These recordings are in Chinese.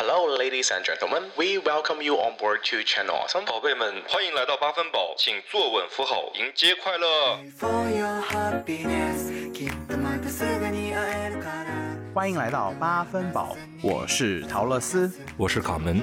Hello, ladies and gentlemen. We welcome you on board to Channel Awesome. 宝贝们，欢迎来到八分饱，请坐稳扶好，迎接快乐。 For your happiness きっとまたすぐに会えるから欢迎来到八分饱，我是陶乐斯。我是卡门。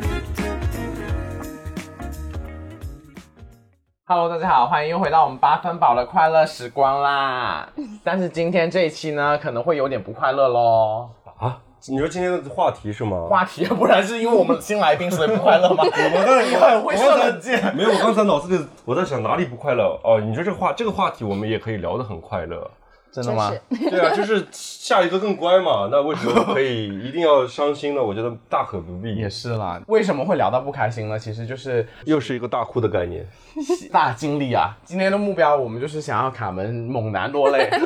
Hello，大家好，欢迎又回到我们八分饱的快乐时光啦。但是今天这一期呢，可能会有点不快乐喽。啊，你说今天的话题是吗？话题不然是因为我们新来宾所以不快乐吗？我刚才你很会射冷箭。没有，我刚才脑子里我在想哪里不快乐哦。你说这个话这个话题我们也可以聊得很快乐。真的吗？对啊，就是下一个更乖嘛。那为什么可以 一定要伤心呢？我觉得大可不必。也是啦，为什么会聊到不开心呢？其实就是又是一个大哭的概念。大经历啊！今天的目标我们就是想要卡门猛男落泪。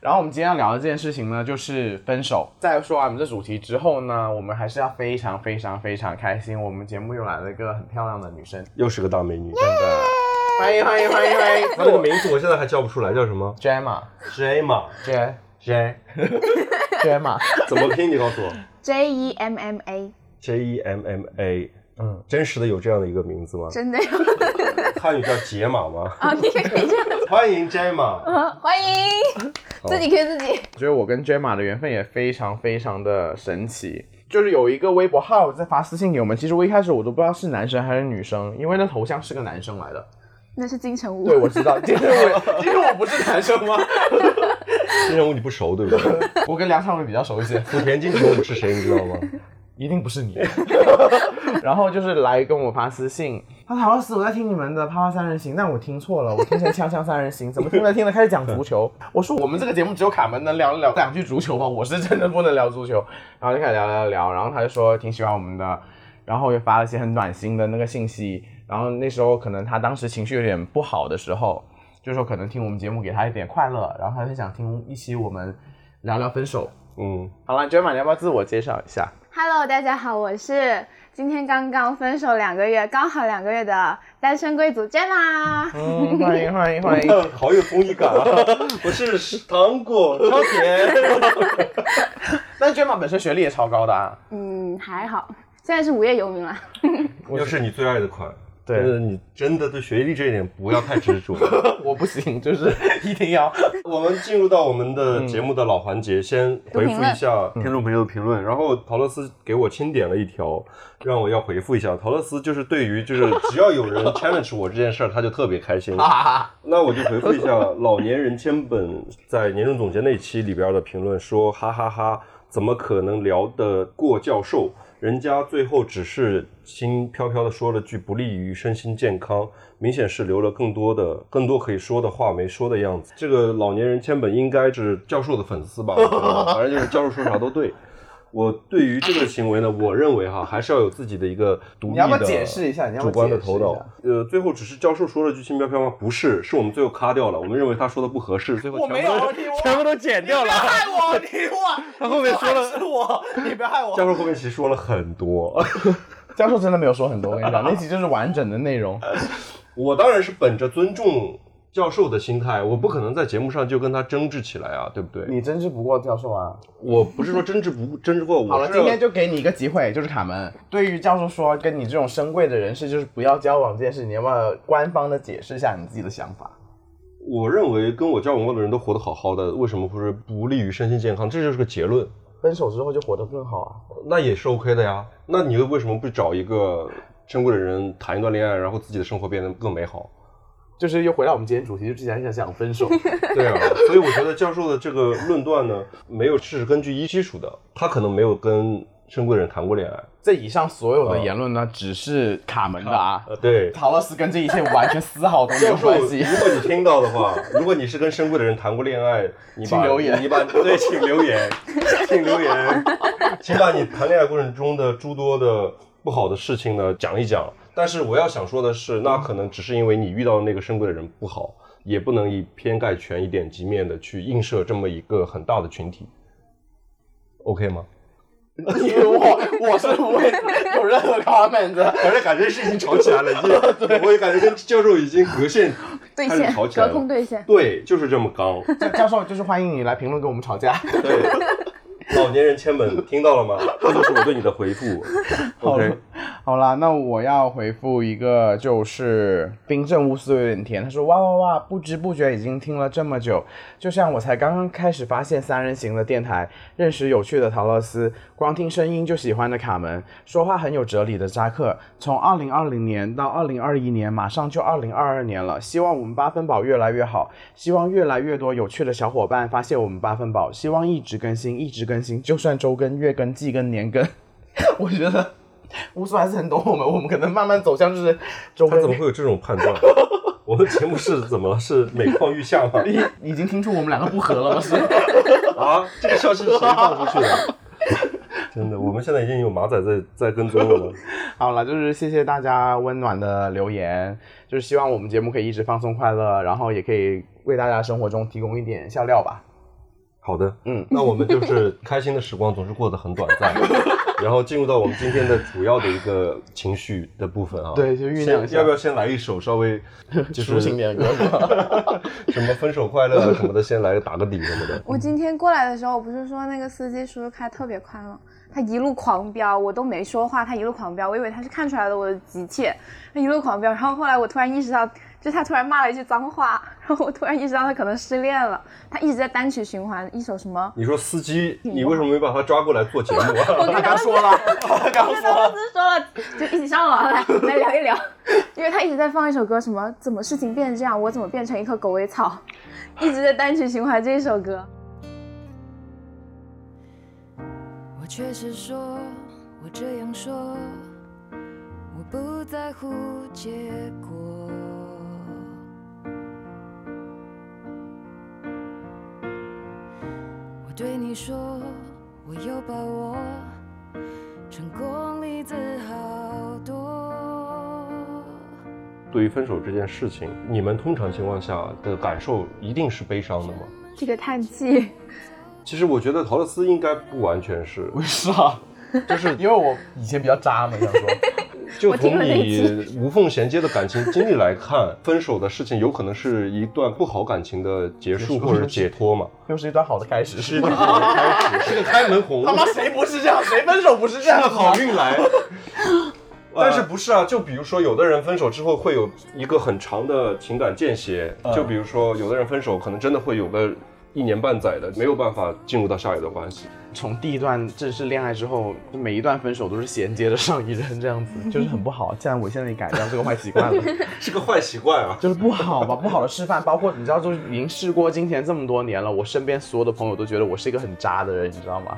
然后我们今天要聊的这件事情呢，就是分手。在说完我们这主题之后呢，我们还是要非常非常非常开心，我们节目又来了一个很漂亮的女生，又是个大美女。真的，欢迎欢迎欢迎欢迎！他那个名字我现在还叫不出来，叫什么？Jemma，Jemma，J J Jemma，怎么拼？你告诉我。J E M M A，J E M M A。嗯，真实的有这样的一个名字吗？真的有汉语叫解码吗？啊！你也可以这样，欢迎 Jemma。嗯欢迎自己 Q 自己。我觉得我跟 Jemma 的缘分也非常非常的神奇。就是有一个微博号在发私信给我们，其实我一开始我都不知道是男生还是女生，因为那头像是个男生来的。那是金城武，对，我知道，今天我今天我不是男生吗？金城武你不熟对不对？我跟梁朝伟比较熟一些，福田金城武是谁你知道吗？一定不是你。然后就是来跟我发私信，他说陶老师，我在听你们的《啪啪三人行》，但我听错了，我听成《锵锵三人行》，怎么听着听着开始讲足球？我说我们这个节目只有卡门能聊聊两句足球吗？我是真的不能聊足球。然后就开始聊聊聊，然后他就说挺喜欢我们的，然后又发了一些很暖心的那个信息。然后那时候可能他当时情绪有点不好的时候，就说可能听我们节目给他一点快乐，然后他就想听一期我们聊聊分手。嗯，好了 j e m a 你要不要自我介绍一下？Hello，大家好，我是今天刚刚分手两个月，刚好两个月的单身贵族 Jenna。嗯，欢迎欢迎欢迎。好有综艺感啊！我是糖果超甜。但卷马本身学历也超高的啊。嗯，还好，现在是无业游民了。又是你最爱的款。对真的，你真的对学历这一点不要太执着。我不行，就是 一定要。我们进入到我们的节目的老环节，先回复一下听众朋友的评论。然后陶乐斯给我清点了一条，让我要回复一下。陶乐斯就是对于就是只要有人 challenge 我这件事儿，他就特别开心。那我就回复一下老年人千本在年终总结那期里边的评论，说哈哈哈怎么可能聊得过教授？人家最后只是轻飘飘的说了句不利于身心健康，明显是留了更多的、更多可以说的话没说的样子。这个老年人千本应该是教授的粉丝吧？反正就是教授说啥都对。我对于这个行为呢，我认为哈，还是要有自己的一个独立的、你要不解释一下你要不主观的头脑。呃，最后只是教授说了句轻飘飘吗？不是，是我们最后咔掉了。我们认为他说的不合适，最后我没有 全部都你我全部都剪掉了。害我，你我，他后面说了是我，你不要害我。教授后面其实说了很多。教授真的没有说很多，我跟你讲，那期就是完整的内容。我当然是本着尊重教授的心态，我不可能在节目上就跟他争执起来啊，对不对？你争执不过教授啊！我不是说争执不 争执过，我好了，今天就给你一个机会，就是卡门。对于教授说跟你这种深贵的人士就是不要交往这件事，你要不要官方的解释一下你自己的想法？我认为跟我交往过的人都活得好好的，为什么会不利于身心健康？这就是个结论。分手之后就活得更好啊！那也是 OK 的呀。那你又为什么不找一个珍贵的人谈一段恋爱，然后自己的生活变得更美好？就是又回到我们今天主题，就之前想想分手。对啊，所以我觉得教授的这个论断呢，没有是根据一基础的，他可能没有跟深贵的人谈过恋爱。这以上所有的言论呢，只是卡门的啊。呃，对，陶乐斯跟这一切完全丝毫都没有关系，如。果你听到的话，如果你是跟深贵的人谈过恋爱，你把请留言你把对，请留言，请留言，请把你谈恋爱过程中的诸多的不好的事情呢讲一讲。但是我要想说的是，那可能只是因为你遇到的那个深柜的人不好，也不能以偏概全、以点及面的去映射这么一个很大的群体。OK 吗？因为我我是不会有任何 comment 的。反正感觉是已经吵起来了，已经，我也感觉跟教授已经隔线对线吵，起来隔空。对线。对，就是这么刚。教 教授就是欢迎你来评论跟我们吵架。对，老年人千本 听到了吗？这就是我对你的回复。OK，好啦，那我要回复一个，就是冰镇乌苏有点甜。他说哇哇哇，不知不觉已经听了这么久，就像我才刚刚开始发现三人行的电台，认识有趣的陶乐斯，光听声音就喜欢的卡门，说话很有哲理的扎克。从二零二零年到二零二一年，马上就二零二二年了，希望我们八分宝越来越好，希望越来越多有趣的小伙伴发现我们八分宝，希望一直更新，一直更新，就算周更、月更、季更、年更，我觉得。乌苏还是很懂我们，我们可能慢慢走向就是周更他怎么会有这种判断？我们节目是怎么了？是每况愈下吗？已经听出我们两个不合了吗？是 啊，这个消息是谁放出去的？真的，我们现在已经有马仔在在跟踪了呢。好了，就是谢谢大家温暖的留言，就是希望我们节目可以一直放松快乐，然后也可以为大家生活中提供一点笑料吧。好的，嗯，那我们就是开心的时光总是过得很短暂，然后进入到我们今天的主要的一个情绪的部分啊。对就酝酿一下要不要先来一首稍微就是抒情点的歌。什么分手快乐啊什么的，先来打个底什么的。我今天过来的时候，我不是说那个司机叔叔开特别快吗？他一路狂飙，我都没说话，他一路狂飙，我以为他是看出来了我的急切，他一路狂飙，然后后来我突然意识到，就他突然骂了一句脏话，然后我突然意识到他可能失恋了，他一直在单曲循环一首什么。你说司机，你为什么没把他抓过来做节目我啊？跟他说了，刚我跟他公司说了，就一起上网来来聊一聊，因为他一直在放一首歌，什么怎么事情变成这样，我怎么变成一棵狗尾草，一直在单曲循环这一首歌。我确实说，我这样说，我不在乎结果。我对你说，我有把握，成功例子好多。对于分手这件事情，你们通常情况下的感受一定是悲伤的吗？这个叹气，其实我觉得陶乐斯应该不完全是，为啥？就是因为我以前比较渣嘛，想说。就从你无缝衔接的感情经历来看，分手的事情有可能是一段不好感情的结束或者解脱嘛，又是一段好的开始，是一个好的开始，是个开门红，他妈谁不是这样？谁分手不是这样？是个好运来。但是不是啊？就比如说，有的人分手之后会有一个很长的情感间歇，就比如说，有的人分手可能真的会有个一年半载的，没有办法进入到下一段关系。从第一段正式恋爱之后，每一段分手都是衔接着上一任，这样子 就是很不好。既然我现在也改掉这个坏习惯了，是个坏习惯啊。就是不好吧，不好的示范。包括你知道，就是已经事过境迁这么多年了，我身边所有的朋友都觉得我是一个很渣的人，你知道吗？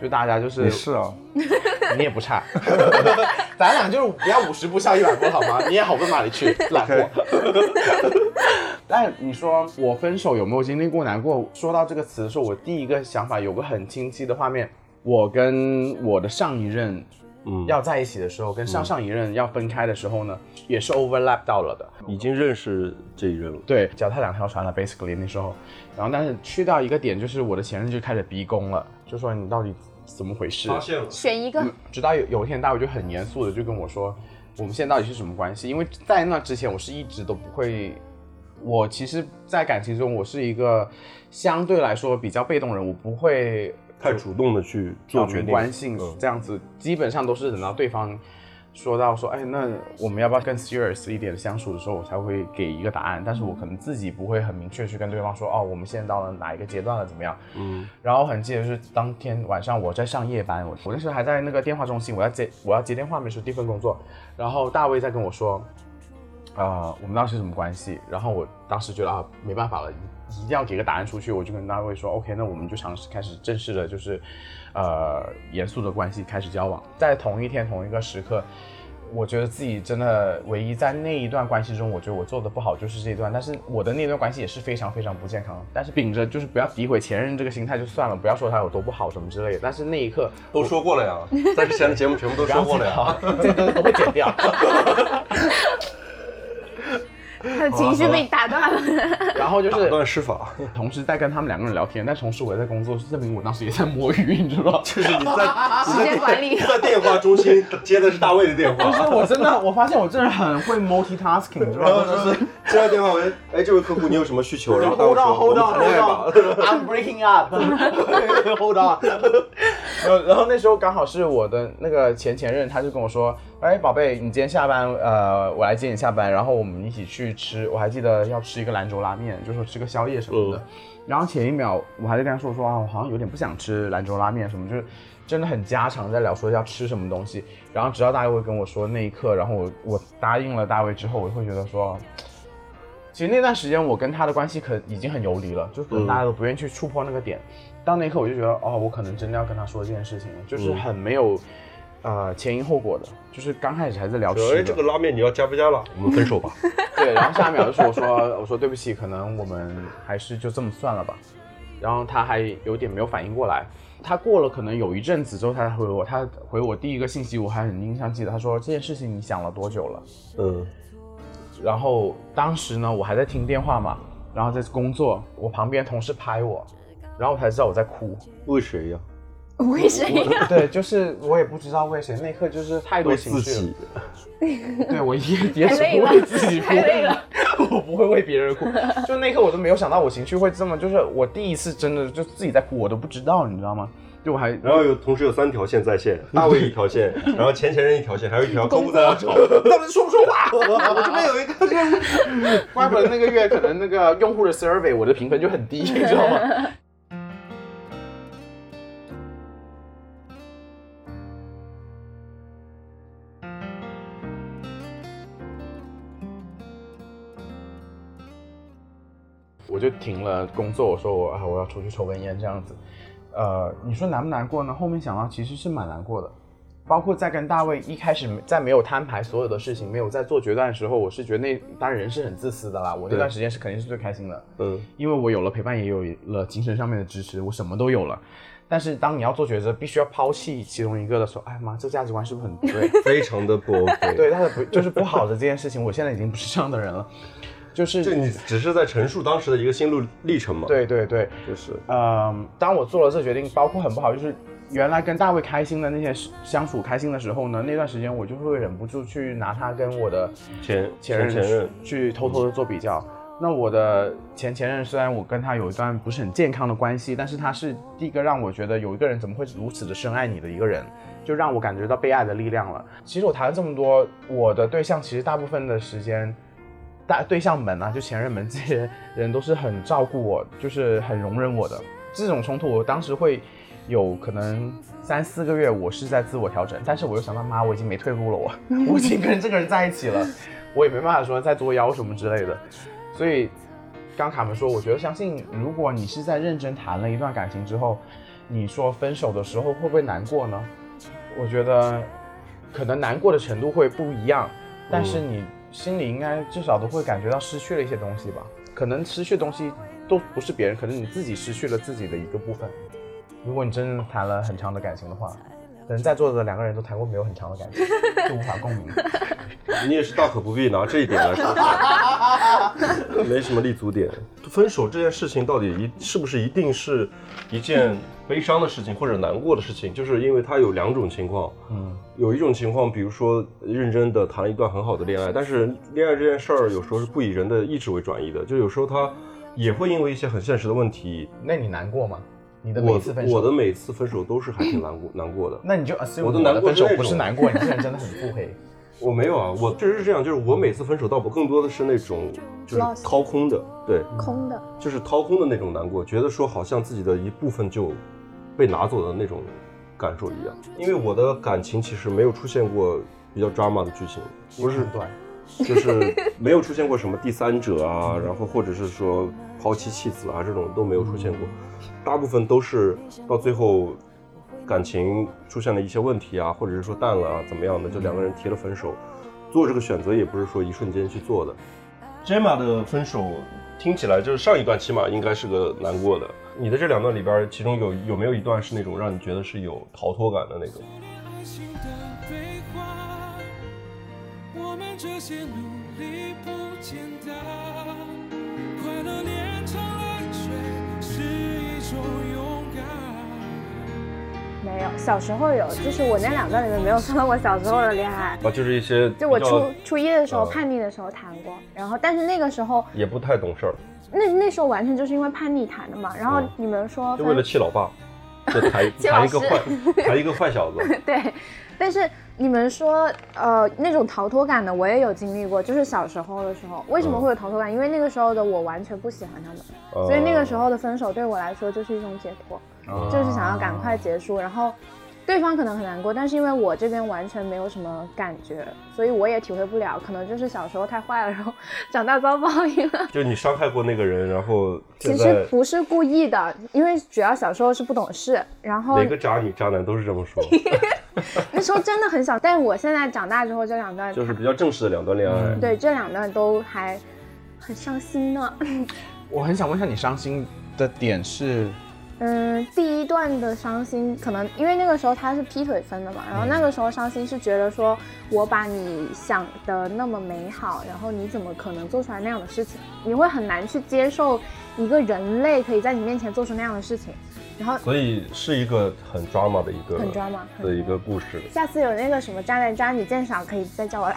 就大家就是是哦，你也不差，咱俩就是不要五十步笑一百步好吗？你也好不到哪里去，懒货。但你说我分手有没有经历过难过？说到这个词的时候，我第一个想法有个很清晰的画面，我跟我的上一任。嗯，要在一起的时候，跟上上一任要分开的时候呢，也是 overlap 到了的。已经认识这一任了。对，脚踏两条船了，basically 那时候。然后，但是去到一个点，就是我的前任就开始逼宫了，就说你到底怎么回事？发现了，选一个，直到有有一天，大卫就很严肃的就跟我说，我们现在到底是什么关系？因为在那之前，我是一直都不会，我其实，在感情中，我是一个相对来说比较被动人，我不会太主动的去做决定。关性嗯这样子，基本上都是等到对方说到说，哎，那我们要不要更 serious 一点的相处的时候，我才会给一个答案。但是我可能自己不会很明确去跟对方说，哦，我们现在到了哪一个阶段了，怎么样？嗯，然后很记得是当天晚上我在上夜班，我我那时候还在那个电话中心，我要接我要接电话，没事第一份工作。然后大卫在跟我说，呃，我们当时什么关系？然后我当时觉得啊，没办法了，一定要给个答案出去。我就跟大卫说，OK，那我们就尝试开始正式的，就是呃严肃的关系开始交往。在同一天同一个时刻，我觉得自己真的唯一在那一段关系中，我觉得我做的不好就是这一段，但是我的那段关系也是非常非常不健康的。但是秉着就是不要诋毁前任这个心态就算了，不要说他有多不好什么之类的。但是那一刻都说过了呀，在之前的节目全部都说过了呀，这都都会剪掉。他的情绪被打断了。然后就打是断施法，同时在跟他们两个人聊天，但同时我也在工作，证明我当时也在摸鱼，你知道吗？就是你在时间管理在电话中心接的是大卫的电话就是，我真的，我发现我真的很会 multitasking，你知道吗？然后说接到电话喂，哎，这位客户你有什么需求？然后大卫 Hold 说 hold 们 on, 谈恋爱 hold。on. I'm breaking up. hold on. 然后然后那时候刚好是我的那个前前任，他就跟我说：“哎，宝贝，你今天下班，呃，我来接你下班，然后我们一起去吃。我还记得要吃一个兰州拉面，就说吃个宵夜什么的。嗯然后前一秒我还在跟他说说啊，我好像有点不想吃兰州拉面什么，就是真的很家常在聊说要吃什么东西。然后直到大卫跟我说那一刻，然后我我答应了大卫之后，我会觉得说。其实那段时间我跟他的关系可已经很游离了，就是可能大家都不愿意去触碰那个点。到那一刻我就觉得，哦，我可能真的要跟他说这件事情了，就是很没有，呃，前因后果的。就是刚开始还在聊吃哎，这个拉面你要加不加了？我们分手吧。对，然后下一秒就是我说我说对不起，可能我们还是就这么算了吧。然后他还有点没有反应过来，他过了可能有一阵子之后，他才回我，他回我第一个信息我还很印象记得，他说这件事情你想了多久了？嗯，然后当时呢，我还在听电话嘛，然后在工作，我旁边同事拍我，然后我才知道我在哭。为谁呀？为谁呀？对，就是我也不知道为谁，那一刻就是太多情绪自己了。。对我也也只会太累了为自己 哭太累了，我不会为别人哭。就那一刻我都没有想到我情绪会这么，就是我第一次真的就自己在哭，我都不知道，你知道吗？就我还然后有同时有三条线在线，大卫一条线，然后前前任一条线，还有一条客户在那吵。他们说不说话？我这边有一个任务，怪不得那个月可能那个用户的 survey 我的评分就很低，你知道吗？我就停了工作，我说我啊我要出去抽根烟这样子。呃，你说难不难过呢？后面想到其实是蛮难过的。包括在跟大卫一开始在没有摊牌所有的事情，没有在做决断的时候，我是觉得那当然人是很自私的啦。我那段时间是肯定是最开心的，嗯，因为我有了陪伴，也有了精神上面的支持，我什么都有了。但是当你要做抉择，必须要抛弃其中一个的时候，哎妈，这价值观是不是很不对？非常的不 OK。对，他的不就是不好的这件事情，我现在已经不是这样的人了，就是就你只是在陈述当时的一个心路历程嘛。，对对对，就是嗯，当我做了这决定，包括很不好，就是原来跟大卫开心的那些相处开心的时候呢，那段时间我就会忍不住去拿他跟我的前前任前前任去偷偷的做比较。那我的前前任虽然我跟他有一段不是很健康的关系，但是他是第一个让我觉得有一个人怎么会如此的深爱你的一个人，就让我感觉到被爱的力量了。其实我谈了这么多，我的对象其实大部分的时间，大对象们啊，就前任们这些人都是很照顾我，就是很容忍我的。这种冲突，我当时会有可能三四个月，我是在自我调整，但是我又想到，妈，我已经没退路了，我 我已经跟这个人在一起了，我也没办法说再作妖什么之类的。所以，刚卡门说，我觉得相信，如果你是在认真谈了一段感情之后，你说分手的时候会不会难过呢？我觉得可能难过的程度会不一样，但是你心里应该至少都会感觉到失去了一些东西吧。可能失去的东西都不是别人，可能你自己失去了自己的一个部分。如果你真的谈了很长的感情的话，可能在座的两个人都谈过没有很长的感情，就无法共鸣。你也是大可不必拿这一点来说，没什么立足点。分手这件事情到底一是不是一定是一件悲伤的事情或者难过的事情？就是因为它有两种情况，嗯，有一种情况，比如说认真的谈了一段很好的恋爱，但是恋爱这件事儿有时候是不以人的意志为转移的，就有时候他也会因为一些很现实的问题。那你难过吗？你的每我次分手，我的每次分手都是还挺难过难过的。那你就 assume 我的难过分手是不是难过，你现在真的很腹黑。我没有啊，我确实是这样，就是我每次分手倒不更多的是那种就是掏空的，对，空的，就是掏空的那种难过，觉得说好像自己的一部分就被拿走的那种感受一样。因为我的感情其实没有出现过比较 drama 的剧情，不是很短，就是没有出现过什么第三者啊，然后或者是说抛妻弃子啊这种都没有出现过，大部分都是到最后感情出现了一些问题啊，或者是说淡了啊，怎么样的，就两个人提了分手。做这个选择也不是说一瞬间去做的。Gemma 的分手听起来就是上一段起码应该是个难过的。你的这两段里边，其中有有没有一段是那种让你觉得是有逃脱感的那种？我们这些努力不简单，快乐炼成泪水是一种勇敢。没有，小时候有，就是我那两段里面没有说到我小时候的恋爱。啊，就是一些就我初初一的时候呃叛逆的时候谈过，然后但是那个时候也不太懂事儿，那那时候完全就是因为叛逆谈的嘛。然后嗯你们说就为了气老爸，就谈一个坏谈一个坏小子。对，但是你们说，呃，那种逃脱感的，我也有经历过，就是小时候的时候，为什么会有逃脱感？因为那个时候的我完全不喜欢他们，哦所以那个时候的分手对我来说就是一种解脱，就是想要赶快结束，然后。对方可能很难过，但是因为我这边完全没有什么感觉，所以我也体会不了。可能就是小时候太坏了，然后 长大遭报应了。就你伤害过那个人，然后其实不是故意的，因为主要小时候是不懂事，然后每个渣女渣男都是这么说，那时候真的很小。但是我现在长大之后，这两段就是比较正式的两段恋爱。对，这两段都还很伤心呢。我很想问一下，你伤心的点是？嗯，第一段的伤心，可能因为那个时候他是劈腿分的嘛，然后那个时候伤心是觉得说，我把你想的那么美好，然后你怎么可能做出来那样的事情？你会很难去接受一个人类可以在你面前做出那样的事情，然后所以是一个很 drama 的一个很 drama 的一个故事。下次有那个什么渣男渣女鉴赏，可以再叫我来。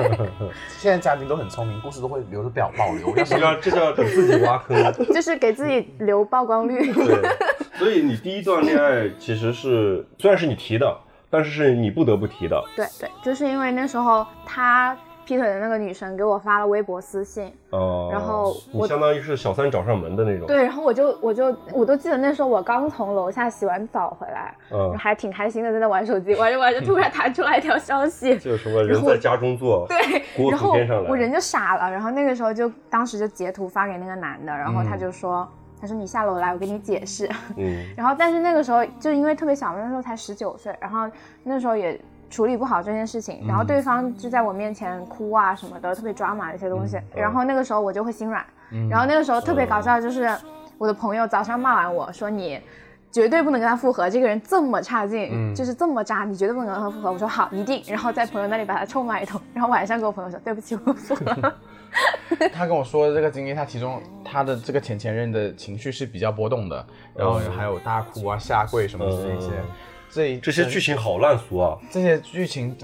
现在嘉宾都很聪明，故事都会留着表保留。要是这叫这叫给自己挖坑。就是给自己留曝光率。对，所以你第一段恋爱其实是虽然是你提的，但是是你不得不提的。对对，就是因为那时候他劈腿的那个女生给我发了微博私信，哦、然后我你相当于是小三找上门的那种。对，然后我就我就我都记得那时候我刚从楼下洗完澡回来，嗯，还挺开心的在那玩手机，玩着玩着突然弹出来一条消息，就是什么人在家中坐，对，锅然后。我人就傻了，然后那个时候就当时就截图发给那个男的，然后他就说。他说：“你下楼来，我给你解释。嗯，然后，但是那个时候就因为特别小，那时候才十九岁，然后那时候也处理不好这件事情，然后对方就在我面前哭啊什么的，特别抓马的一些东西。然后那个时候我就会心软，然后那个时候特别搞笑，就是我的朋友早上骂完我说你。绝对不能跟他复合，这个人这么差劲，就是这么渣，你绝对不能跟他复合。我说好，一定。然后在朋友那里把他臭骂一通，然后晚上跟我朋友说对不起，我复合了。他跟我说的这个经历，他其中他的这个前前任的情绪是比较波动的，然后还有大哭啊、下跪什么的这些，这一这些剧情好烂俗啊！这些剧情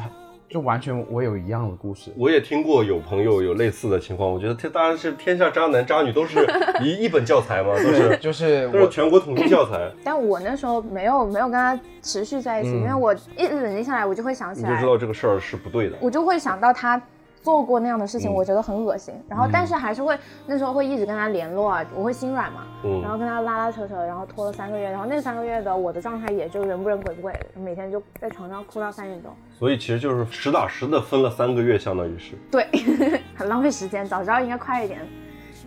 就完全我有一样的故事。我也听过有朋友有类似的情况，我觉得天当然是天下渣男渣女都是一 一本教材嘛，都是就是都是全国统一教材，但我那时候没有没有跟他持续在一起，因为我一冷静下来，我就会想起来你就知，道这个事儿是不对的。我就会想到他做过那样的事情，嗯我觉得很恶心。然后，但是还是会那时候会一直跟他联络啊，我会心软嘛，嗯然后跟他拉拉扯扯，然后拖了三个月，然后那三个月的我的状态也就人不人鬼不鬼的，每天就在床上哭到三点钟。所以其实就是实打实的分了三个月，相当于是。对，很浪费时间，早知道应该快一点，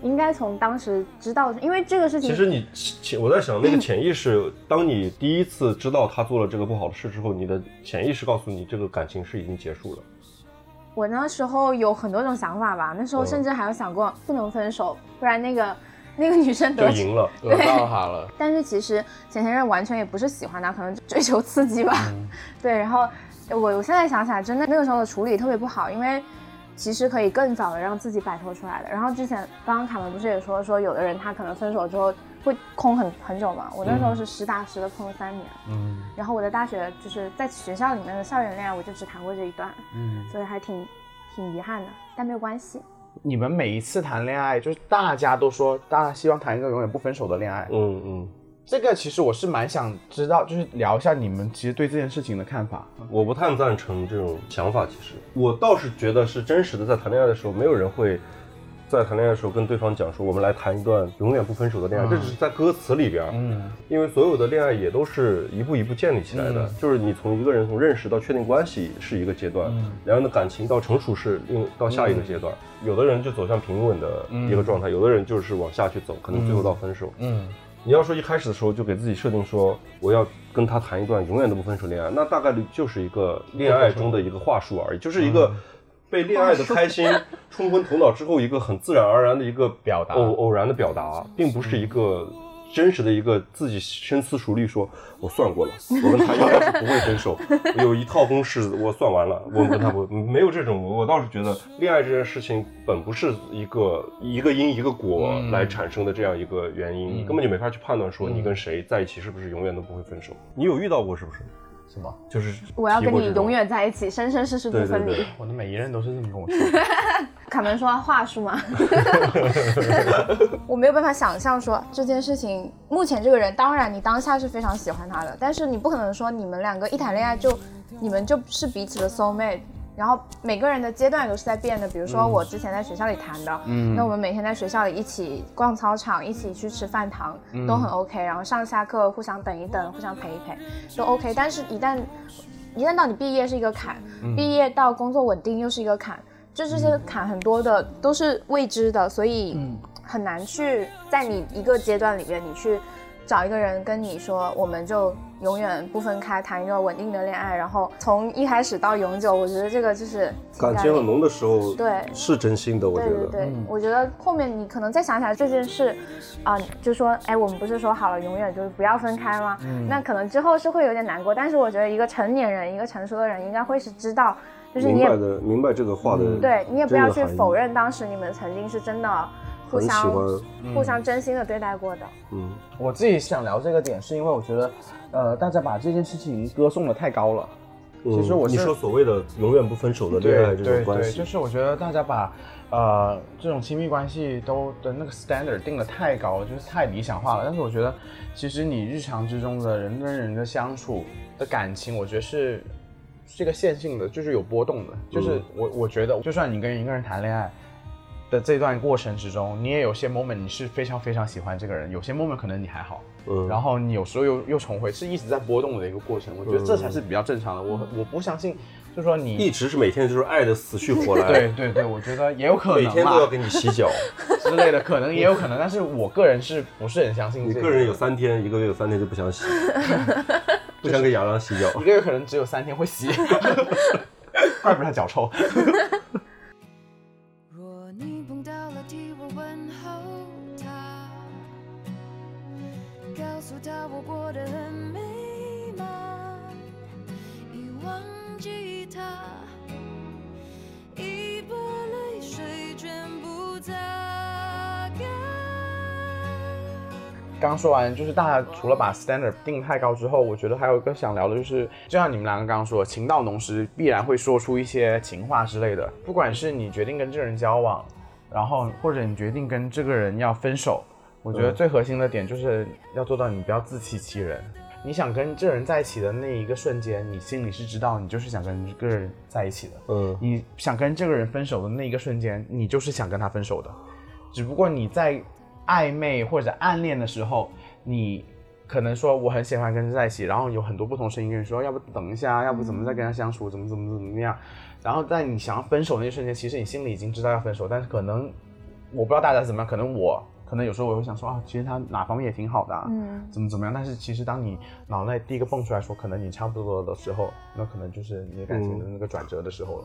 应该从当时知道，因为这个事情其实你潜，我在想那个潜意识，当你第一次知道他做了这个不好的事之后，你的潜意识告诉你这个感情是已经结束了。我那时候有很多种想法吧，那时候嗯甚至还有想过不能分手，不然那个那个女生就得赢了，得到他了，但是其实前前任完全也不是喜欢他，可能追求刺激吧。对，然后我我现在想起来，真的那个时候的处理特别不好，因为其实可以更早的让自己摆脱出来的。然后之前刚刚卡门不是也说说有的人他可能分手之后会空很很久嘛，我那时候是实打实的空了三年。嗯然后我在大学就是在学校里面的校园恋爱，我就只谈过这一段，嗯。所以还挺挺遗憾的，但没有关系。你们每一次谈恋爱，就是大家都说，大家希望谈一个永远不分手的恋爱。嗯嗯，这个其实我是蛮想知道，就是聊一下你们其实对这件事情的看法。我不太赞成这种想法。其实我倒是觉得是真实的，在谈恋爱的时候，没有人会在谈恋爱的时候跟对方讲说，我们来谈一段永远不分手的恋爱。这只是在歌词里边，嗯因为所有的恋爱也都是一步一步建立起来的，就是你从一个人从认识到确定关系是一个阶段，两人的感情到成熟是另到下一个阶段。有的人就走向平稳的一个状态，有的人就是往下去走，可能最后到分手。嗯你要说一开始的时候就给自己设定说我要跟他谈一段永远都不分手恋爱，那大概率就是一个恋爱中的一个话术而已，就是一个被恋爱的开心 冲昏头脑之后一个很自然而然的一个表达偶偶然的表达，并不是一个真实的一个自己深思熟虑说，我算过了，我跟他应该是不会分手，有一套公式我算完了，我跟他不没有这种，我倒是觉得恋爱这件事情本不是一个一个因一个果来产生的这样一个原因，你根本就没法去判断说你跟谁在一起是不是永远都不会分手。你有遇到过是不是？什么？就是我要跟你永远在一起，生生世世不分离。我的每一任都是这么跟我说。卡门说话术吗？我没有办法想象说这件事情，目前这个人，当然你当下是非常喜欢他的，但是你不可能说你们两个一谈恋爱就，你们就是彼此的 soul mate。然后每个人的阶段都是在变的，比如说我之前在学校里谈的，嗯，那我们每天在学校里一起逛操场，一起去吃饭堂，都很 OK。然后上下课互相等一等，互相陪一陪，都 OK。但是，一旦一旦到你毕业是一个坎，毕业到工作稳定又是一个坎，就这些坎很多的都是未知的，所以很难去在你一个阶段里面，你去找一个人跟你说，我们就永远不分开，谈一个稳定的恋爱，然后从一开始到永久，我觉得这个就是感情很浓的时候，对。是真心的，我觉得。对对对，我觉得后面你可能再想起来这件事，啊、就说，哎，我们不是说好了永远就是不要分开吗？那可能之后是会有点难过，但是我觉得一个成年人，一个成熟的人应该会是知道，就是你也明白的，明白这个话的，对你也不要去否认当时你们曾经是真的互相，互相真心的对待过的。嗯，我自己想聊这个点，是因为我觉得，呃，大家把这件事情歌颂的太高了。其实我你说所谓的永远不分手的恋爱这种关对，系，就是我觉得大家把呃这种亲密关系都的那个 standard 定的太高了，就是太理想化了。但是我觉得，其实你日常之中的人跟人的相处的感情，我觉得是是一个线性的，就是有波动的。就是我我觉得，就算你跟一个人谈恋爱。的这段过程之中，你也有些 moment 你是非常非常喜欢这个人，有些 moment 可能你还好，嗯然后你有时候又又重回，是一直在波动的一个过程。我觉得这才是比较正常的。我我不相信，就是说你一直是每天就是爱的死去活来，对，对对，我觉得也有可能每天都要给你洗脚。之类的，可能也有可能，但是我个人是不是很相信这你个人有三天，一个月有三天就不想洗，不想给亚当洗脚一。个月可能只有三天会洗，怪不得他脚臭。诉他我过得很美满，已忘记他，已把泪水全部擦干。刚说完，就是大家除了把 standard 定太高之后，我觉得还有一个想聊的就是，就像你们两个刚刚说，情到浓时必然会说出一些情话之类的。不管是你决定跟这个人交往，然后或者你决定跟这个人要分手，我觉得最核心的点就是要做到你不要自欺欺人。你想跟这人在一起的那一个瞬间，你心里是知道你就是想跟这个人在一起的。嗯，你想跟这个人分手的那一个瞬间，你就是想跟他分手的，只不过你在暧昧或者暗恋的时候，你可能说我很喜欢跟他在一起，然后有很多不同声音跟你说，要不等一下，要不怎么再跟他相处，怎么怎么怎么样，然后在你想要分手那一瞬间，其实你心里已经知道要分手，但是可能我不知道大家怎么样，可能我。可能有时候我会想说啊，其实他哪方面也挺好的、啊，嗯怎么怎么样。但是其实当你脑袋第一个蹦出来说，可能你差不多的时候，那可能就是你感情的那个转折的时候了。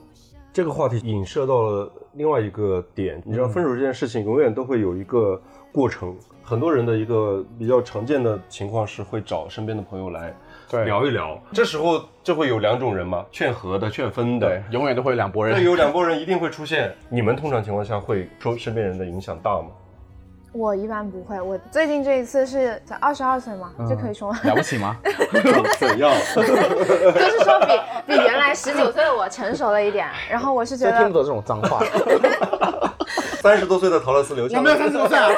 这个话题引射到了另外一个点，你知道分手这件事情永远都会有一个过程，很多人的一个比较常见的情况是会找身边的朋友来对聊一聊，这时候就会有两种人嘛，劝和的、劝分的对，，永远都会有两拨那人。有两拨人一定会出现。你们通常情况下会受身边人的影响大吗？我一般不会，我最近这一次是才二十二岁嘛，这可以说吗？了不起吗？怎样？就是说比比原来十九岁的我成熟了一点，然后我是觉得这听不懂这种脏话。三十多岁的陶乐斯留下有没有三十多岁啊？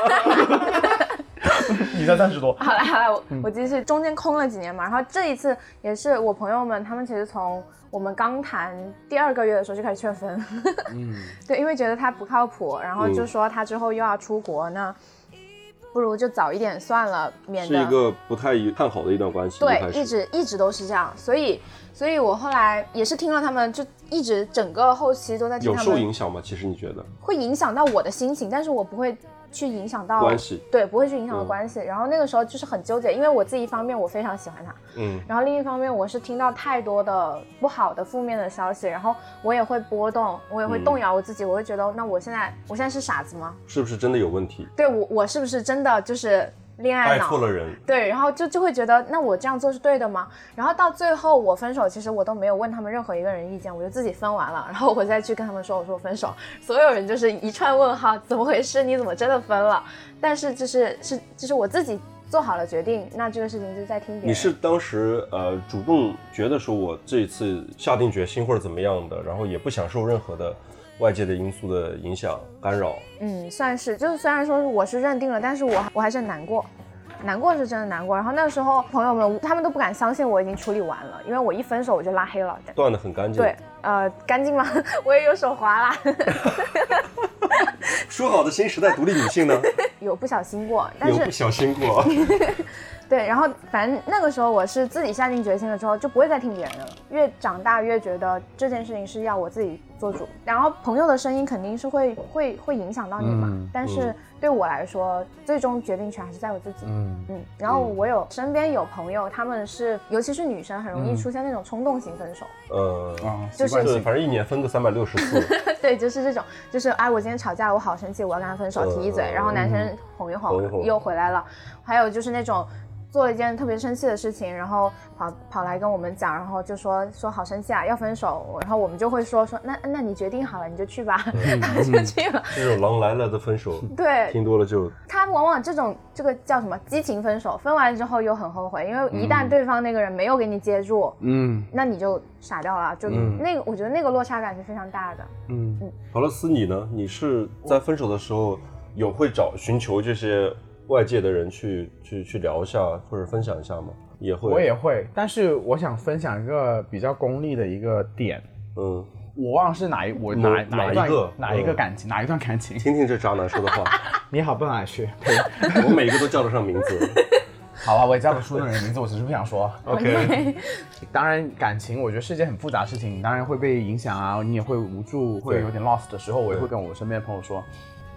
你才三十多。好了好了，我我继续，中间空了几年嘛，然后这一次也是我朋友们，他们其实从我们刚谈第二个月的时候就开始劝分，嗯，对，因为觉得他不靠谱，然后就说他之后又要出国，那不如就早一点算了，免得是一个不太看好的一段关系，对一直一直都是这样，所以所以我后来也是听了他们，就一直整个后期都在听他们，受影响吗？其实你觉得？会影响到我的心情，但是我不会去影响到关系，对，不会去影响到嗯关系。然后那个时候就是很纠结，因为我自己一方面我非常喜欢他，嗯然后另一方面我是听到太多的不好的负面的消息，然后我也会波动，我也会嗯动摇我自己，我会觉得那我现在我现在是傻子吗？是不是真的有问题？对我我是不是真的就是恋爱爱脑？错了人，对，然后就就会觉得，那我这样做是对的吗？然后到最后我分手，其实我都没有问他们任何一个人意见，我就自己分完了，然后我再去跟他们说，我说我分手，所有人就是一串问号，怎么回事？你怎么真的分了？但是就是是就是我自己做好了决定，那这个事情就在听别人。你是当时呃主动觉得说我这一次下定决心或者怎么样的，然后也不想受任何的外界的因素的影响干扰，嗯，算是，就是虽然说我是认定了，但是我我还是很难过，难过是真的难过。然后那个时候朋友们他们都不敢相信我已经处理完了，因为我一分手我就拉黑了。断的很干净。对，，呃，干净吗？我也有手滑啦，说好的新时代独立女性呢，有不小心过，但是有不小心过。对，然后反正那个时候我是自己下定决心了之后，就不会再听别人的了。越长大越觉得这件事情是要我自己做主，然后朋友的声音肯定是会会会影响到你嘛。嗯但是对我来说，最终决定权还是在我自己。嗯嗯，然后我有身边有朋友，他们是尤其是女生，很容易出现那种冲动型分手。呃，啊，就是反正一年分个三百六十次，对，就是这种，就是哎，我今天吵架了，我好生气，我要跟他分手，提一嘴，嗯然后男生哄一哄一哄哄，又回来了。还有就是那种做了一件特别生气的事情，然后跑跑来跟我们讲，然后就说说好生气啊，要分手，然后我们就会说说那那你决定好了，你就去吧，然后 就去了。这种狼来了的分手，对。听多了就他往往这种这个叫什么激情分手，分完之后又很后悔，因为一旦对方那个人没有给你接住，嗯。那你就傻掉了，就嗯。那个我觉得那个落差感是非常大的。嗯，陶乐斯，你呢？你是在分手的时候有会找寻求这些外界的人去去去聊一下或者分享一下吗？也会，我也会，但是我想分享一个比较功利的一个点，嗯，我忘了是哪一我哪哪一段哪一个哪一个嗯感情哪一段感情。听听这渣男说的话，你好，奔哪里去？我每一个都叫得上名字。好吧，我也叫不出那个人名字，我只是不想说。OK，当然，感情我觉得是一件很复杂的事情，当然会被影响啊，你也会无助，会有点 lost 的时候，我也会跟我身边的朋友说，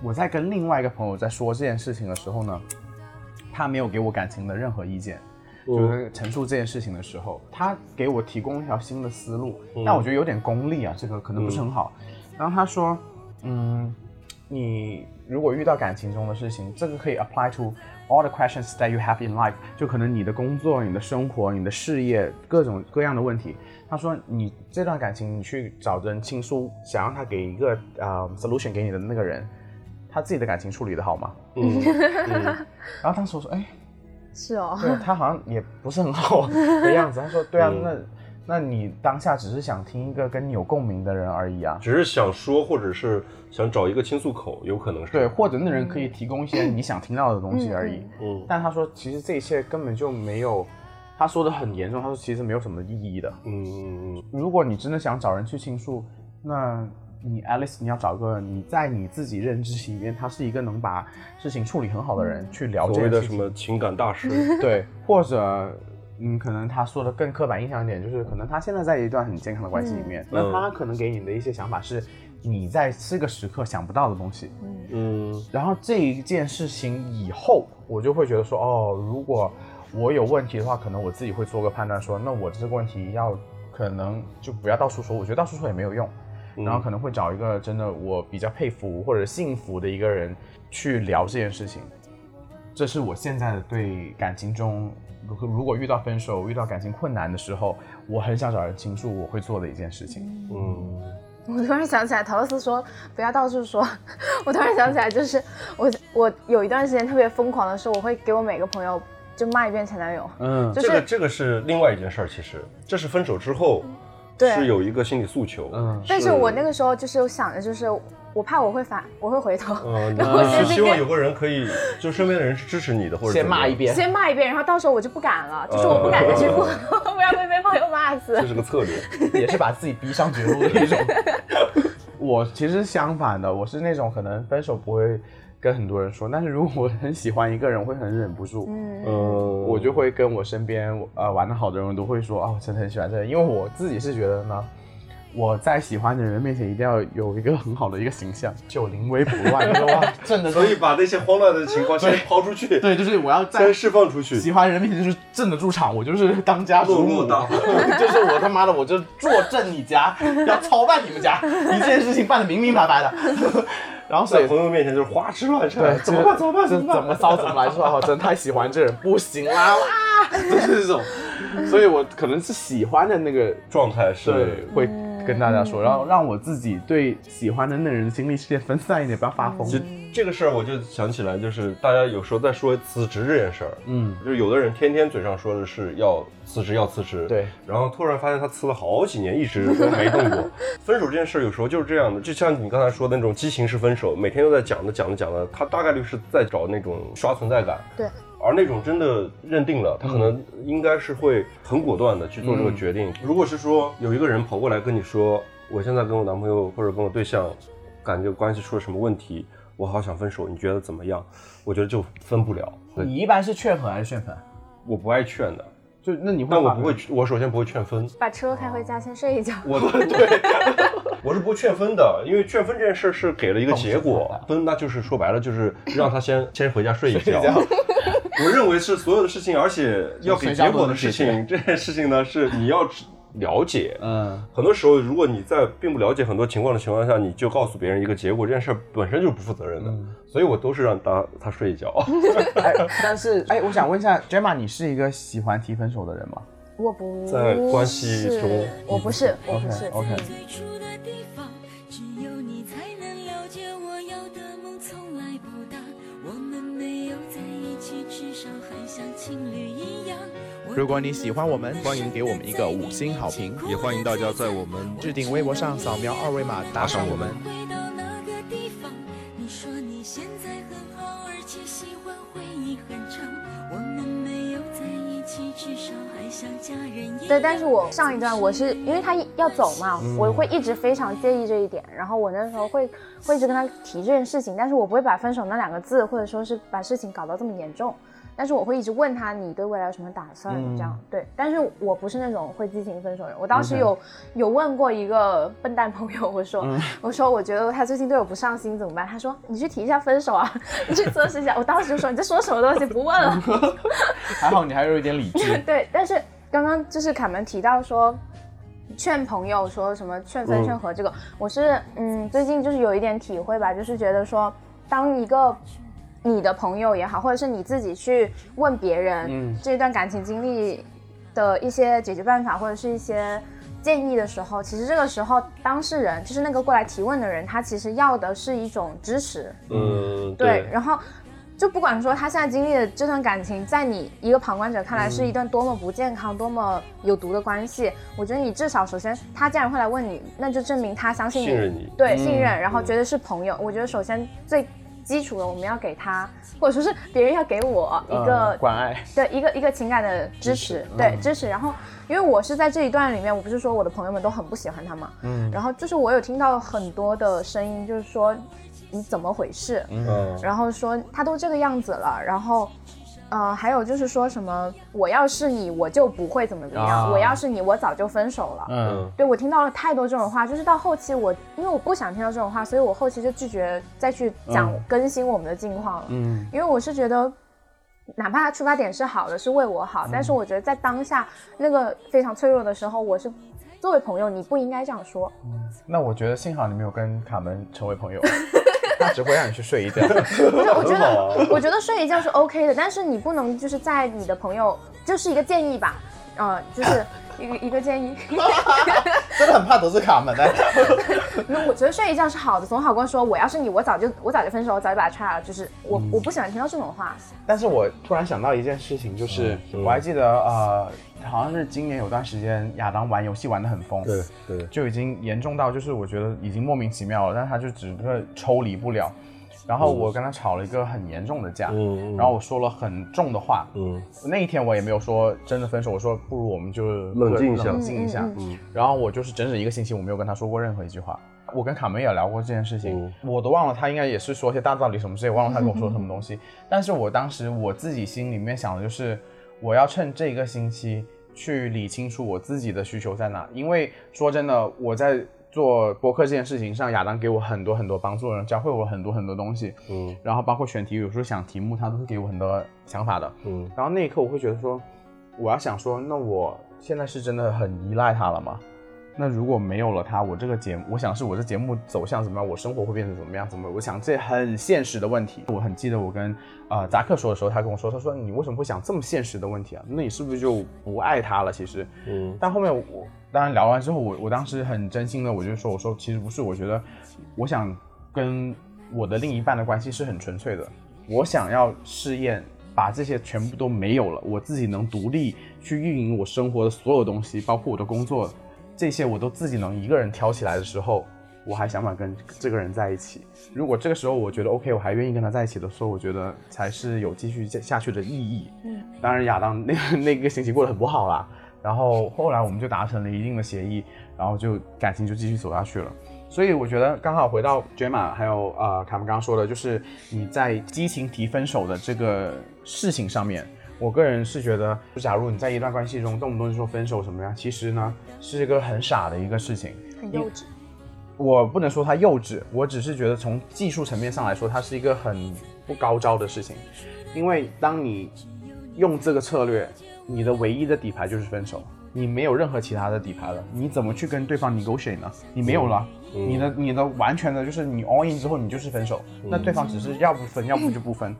我在跟另外一个朋友在说这件事情的时候呢，他没有给我感情的任何意见。就是陈述这件事情的时候，他给我提供一条新的思路，但我觉得有点功利啊，这个可能不是很好。然后他说，嗯，你如果遇到感情中的事情，这个可以 apply to all the questions that you have in life，就可能你的工作、你的生活、你的事业各种各样的问题。他说，你这段感情，你去找人倾诉，想让他给一个呃 solution 给你的那个人，他自己的感情处理的好吗？嗯 嗯，然后当时我说，哎，是哦，对他好像也不是很好 的样子。他说：“对啊，嗯那那你当下只是想听一个跟你有共鸣的人而已啊。只是想说，或者是想找一个倾诉口，有可能是对，，或者那人可以提供一些你想听到的东西而已。嗯但他说，其实这一切根本就没有，他说的很严重。他说，其实没有什么意义的。嗯嗯嗯，如果你真的想找人去倾诉，那你 least 你要找个你在你自己认知里面，他是一个能把事情处理很好的人去聊所谓的什。么情感大师，对，或者嗯，可能他说的更刻板印象一点，就是可能他现在在一段很健康的关系里面，那他可能给你的一些想法是你在这个时刻想不到的东西。嗯然后这一件事情以后，我就会觉得说，哦，如果我有问题的话，可能我自己会做个判断说，那我这个问题要可能就不要到处说，我觉得到处说也没有用。然后可能会找一个真的我比较佩服或者幸福的一个人去聊这件事情。这是我现在的对感情中，如果如果遇到分手、遇到感情困难的时候，我很想找人倾诉，我会做的一件事情。嗯，我突然想起来，陶乐斯说不要到处说。我突然想起来，就是我我有一段时间特别疯狂的时候，我会给我每个朋友就骂一遍前男友，嗯，就是、这个这个是另外一件事儿，其实这是分手之后，对是有一个心理诉求，嗯但是我那个时候就是想着，就是我怕我会反，我会回头，呃，然后我你先那边是希望有个人可以，就身边的人是支持你的，或者先骂一，遍。先骂一遍，然后到时候我就不敢了，就是我不敢再去问，不然会被朋友骂死这。是个策略。也是把自己逼上绝路的一种。我其实相反的，我是那种可能分手不会跟很多人说，但是如果我很喜欢一个人，我会很忍不住，嗯，嗯，我就会跟我身边呃玩的好的人我都会说啊，我真的很喜欢这个人，因为我自己是觉得呢，我在喜欢的人面前一定要有一个很好的一个形象，就临危不乱，就是哇，正的所以把那些慌乱的情况先抛出去，对，就是我要在先释放出去。喜欢人面前就是镇得住场，我就是当家主母，落落大就是我他妈的，我就坐镇你家，要操办你们家，一件事情办的明明白白的。然后所以在朋友面前就是花枝乱颤，对，怎么办？怎么办？怎么办？怎么骚怎么来？说哦，真太喜欢这人，不行啦，哇，就是这种。所以我可能是喜欢的那个状态对是，会跟大家说，然后让我自己对喜欢的那个人心力世界分散一点，不要发疯。其实这个事儿我就想起来，就是大家有时候在说辞职这件事儿，嗯，就是有的人天天嘴上说的是要辞职要辞职，对，然后突然发现他辞了好几年，一直没动过。分手这件事儿有时候就是这样的，就像你刚才说的那种激情式分手，每天都在讲的讲的讲的，他大概率是在找那种刷存在感，对。而那种真的认定了，他可能应该是会很果断的去做这个决定。如果是说有一个人跑过来跟你说，我现在跟我男朋友或者跟我对象，感觉关系出了什么问题，我好想分手，你觉得怎么样？我觉得就分不了。你一般是劝和还是劝分？我不爱劝的，就那你会把但我不会，我首先不会劝分。把车开回家先睡一觉。我 对，我是不会劝分的，因为劝分这件事是给了一个结果，分那就是说白了就是让他先先回家睡一觉。我认为是所有的事情，而且要给结果的事情，这件事情呢是你要 了解。嗯，很多时候，如果你在并不了解很多情况的情况下，你就告诉别人一个结果，这件事本身就是不负责任的。所以我都是让他他睡一觉。哎，但是哎，我想问一下，Gemma，你是一个喜欢提分手的人吗？我不在关系中我不是，我不是。如果你喜欢我们，欢迎给我们一个五星好评，也欢迎大家在我们置顶微博上扫描二维码打赏我们。回到那个地方，你说你现在很好，而且喜欢回忆很长。我们没有在一起，至少还像家人一样。对，但是我上一段我是因为他要走嘛，我会一直非常介意这一点，然后我那时候会会一直跟他提这件事情，但是我不会把分手那两个字，或者说是把事情搞到这么严重，但是我会一直问他你对未来有什么打算，这样对，但是我不是那种会激情分手的人，我当时有有问过一个笨蛋朋友，我说、我说我觉得他最近对我不上心怎么办？他说你去提一下分手啊，你去测试一下，我当时就说你在说什么东西，不问了。还好你还有一点理智。对，但是刚刚就是卡门提到说，劝朋友说什么劝分劝和这个，我是嗯最近就是有一点体会吧，就是觉得说，当一个你的朋友也好，或者是你自己去问别人，嗯。这段感情经历的一些解决办法或者是一些。建议的时候，其实这个时候当事人就是那个过来提问的人，他其实要的是一种支持，嗯，对，然后就不管说他现在经历的这段感情，在你一个旁观者看来是一段多么不健康、多么有毒的关系，我觉得你至少首先他既然会来问你，那就证明他相信你，信任你。对，信任，然后觉得是朋友。我觉得首先最基础的，我们要给他，或者说是别人要给我一个嗯关爱，对一个一个情感的支持，对支持。然后，因为我是在这一段里面，我不是说我的朋友们都很不喜欢他嘛，嗯，然后就是我有听到很多的声音，就是说你怎么回事，嗯，然后说他都这个样子了，然后。呃，还有就是说什么，我要是你，我就不会怎么怎么样；啊我要是你，我早就分手了。嗯，对我听到了太多这种话，就是到后期我，因为我不想听到这种话，所以我后期就拒绝再去讲嗯更新我们的近况了。嗯，因为我是觉得，哪怕他出发点是好的，是为我好，但是我觉得在当下那个非常脆弱的时候，我是作为朋友，你不应该这样说。嗯那我觉得幸好你没有跟卡门成为朋友，他只会让你去睡一觉。不是，我觉得，我觉得睡一觉是 OK 的，但是你不能就是在你的朋友，就是一个建议吧，呃，就是一个 一个建议。真的很怕得罪卡门的。那我觉得睡一觉是好的，总好过说我要是你，我早就我早就分手，我早就把他踹了。就是我、我不喜欢听到这种话。但是我突然想到一件事情，就是、嗯我还记得呃，好像是今年有段时间亚当玩游戏玩的很疯，对对，就已经严重到就是我觉得已经莫名其妙了，但他就只是抽离不了。然后我跟他吵了一个很严重的架，然后我说了很重的话，嗯那一天我也没有说真的分手，我说不如我们就冷静一下冷静一下。然后我就是整整一个星期我没有跟他说过任何一句话。我跟卡门也聊过这件事情，嗯我都忘了他应该也是说些大道理什么之类，忘了他跟我说什么东西。但是我当时我自己心里面想的就是，我要趁这个星期去理清楚我自己的需求在哪。因为说真的，我在做播客这件事情上，亚当给我很多很多帮助，教会我很多很多东西。嗯然后包括选题，有时候想题目，他都是给我很多想法的。嗯然后那一刻我会觉得说，我要想说，那我现在是真的很依赖他了吗？那如果没有了他，我这个节目，我想是我这节目走向怎么样，我生活会变成怎么样？怎么？我想这很现实的问题。我很记得我跟呃扎克说的时候，他跟我说，他说你为什么会想这么现实的问题啊？那你是不是就不爱他了？其实，嗯但后面我当然聊完之后，我我当时很真心的，我就说，我说其实不是，我觉得我想跟我的另一半的关系是很纯粹的，我想要试验把这些全部都没有了，我自己能独立去运营我生活的所有东西，包括我的工作，这些我都自己能一个人挑起来的时候，我还想不想跟这个人在一起？如果这个时候我觉得 OK，我还愿意跟他在一起的时候，我觉得才是有继续下去的意义。嗯，当然亚当那个那个星期过得很不好啦，然后后来我们就达成了一定的协议，然后就感情就继续走下去了。所以我觉得刚好回到 Gemma 还有呃卡姆刚刚说的，就是你在激情提分手的这个事情上面，我个人是觉得，就假如你在一段关系中动不动就说分手什么呀，其实呢是一个很傻的一个事情。很幼稚。我不能说它幼稚，我只是觉得从技术层面上来说，它是一个很不高招的事情。因为当你用这个策略，你的唯一的底牌就是分手，你没有任何其他的底牌了，你怎么去跟对方 negotiate 呢？你没有了，嗯你的你的完全的就是你 all in 之后，你就是分手，那对方只是要不分，要不就不分。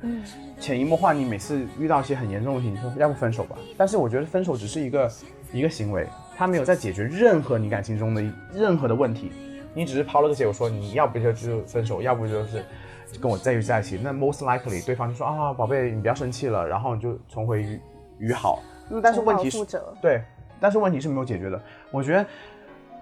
潜移默化，你每次遇到一些很严重的问题，你说要不分手吧。但是我觉得分手只是一个一个行为，他没有在解决任何你感情中的任何的问题。你只是抛了个结果说你要不就就分手，要不就是跟我在一在一起。那 most likely 对方就说啊，宝贝，你不要生气了，然后你就重回于于好。但是问题对，但是问题是没有解决的。我觉得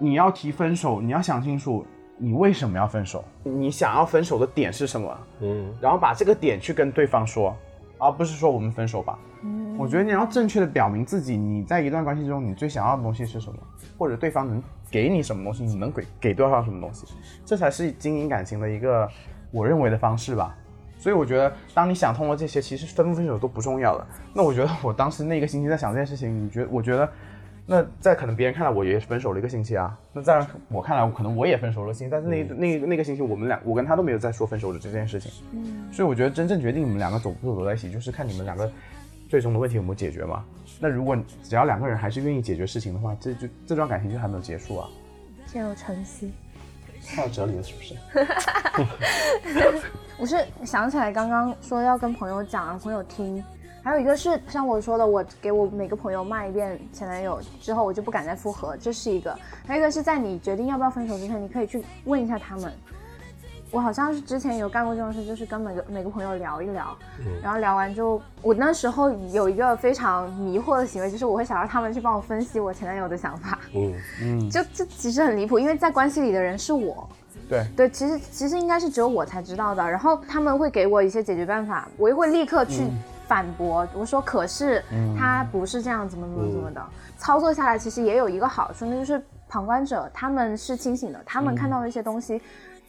你要提分手，你要想清楚你为什么要分手，你想要分手的点是什么，嗯然后把这个点去跟对方说，而不是说我们分手吧。嗯我觉得你要正确的表明自己，你在一段关系中你最想要的东西是什么，或者对方能给你什么东西，你能给给对方什么东西，这才是经营感情的一个我认为的方式吧。所以我觉得，当你想通了这些，其实分不分手都不重要了。那我觉得我当时那个星期在想这件事情，你觉得？我觉得，那在可能别人看来我也分手了一个星期啊，那在我看来，可能我也分手了但是那那那个星期我们俩，我跟他都没有在说分手的这件事情。嗯，所以我觉得真正决定你们两个走不走在一起，就是看你们两个最终的问题有没有解决嘛。那如果只要两个人还是愿意解决事情的话，这就这段感情就还没有结束啊。陷入沉思。太有哲理了，是不是？我是想起来刚刚说要跟朋友讲，让朋友听。还有一个是像我说的，我给我每个朋友骂一遍前男友之后，我就不敢再复合，这是一个。还有一个是在你决定要不要分手之前，你可以去问一下他们。我好像是之前有干过这种事，就是跟每个每个朋友聊一聊，然后聊完之后，我那时候有一个非常迷惑的行为，就是我会想让他们去帮我分析我前男友的想法，嗯嗯，就这其实很离谱，因为在关系里的人是我，对对，其实其实应该是只有我才知道的。然后他们会给我一些解决办法，我又会立刻去反驳。我说可是嗯他不是这样，怎么怎么怎么的。操作下来其实也有一个好处，那就是旁观者他们是清醒的，他们看到的一些东西。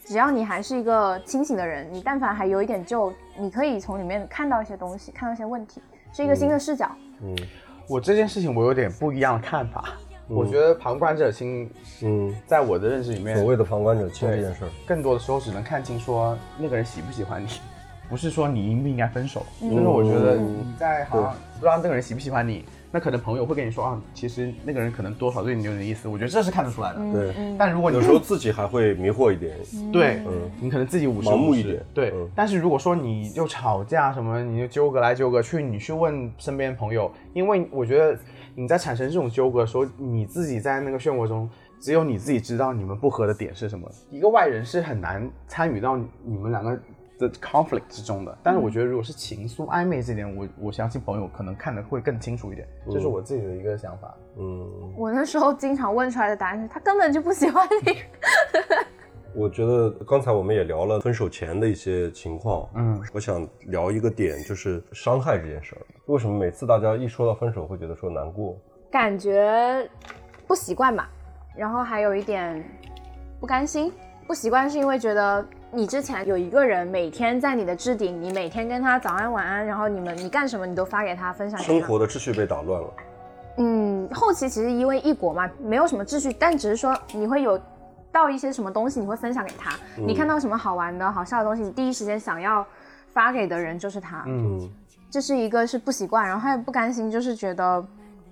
只要你还是一个清醒的人，你但凡还有一点救，你可以从里面看到一些东西，看到一些问题，是一个新的视角。嗯我这件事情我有点不一样的看法。我觉得旁观者清，嗯，在我的认知里面，所谓的旁观者清这件事儿，更多的时候只能看清说那个人喜不喜欢你，不是说你应不应该分手。嗯就是我觉得你在好像不知道那个人喜不喜欢你，那可能朋友会跟你说啊，其实那个人可能多少对你有点意思。我觉得这是看得出来的。对，嗯但如果你有时候自己还会迷惑一点，对，嗯你可能自己五十盲目一点对。嗯但是如果说你就吵架什么，你就纠葛来纠葛去，你去问身边朋友，因为我觉得你在产生这种纠葛的时候，你自己在那个漩涡中，只有你自己知道你们不合的点是什么，一个外人是很难参与到你们两个的 conflict 之中的。但是我觉得如果是情愫暧昧这点，我我相信朋友可能看得会更清楚一点，这是我自己的一个想法。嗯，我那时候经常问出来的答案是他根本就不喜欢你。我觉得刚才我们也聊了分手前的一些情况，嗯，我想聊一个点，就是伤害这件事儿。为什么每次大家一说到分手，会觉得说难过？感觉不习惯吧，然后还有一点不甘心。不习惯是因为觉得你之前有一个人每天在你的置顶，你每天跟他早安晚安，然后你们你干什么你都发给他分享给他。生活的秩序被打乱了。嗯，后期其实因为异国嘛，没有什么秩序，但只是说你会有到一些什么东西，你会分享给他。你看到什么好玩的、好笑的东西，你第一时间想要发给的人就是他。嗯，这是一个是不习惯，然后他也不甘心，就是觉得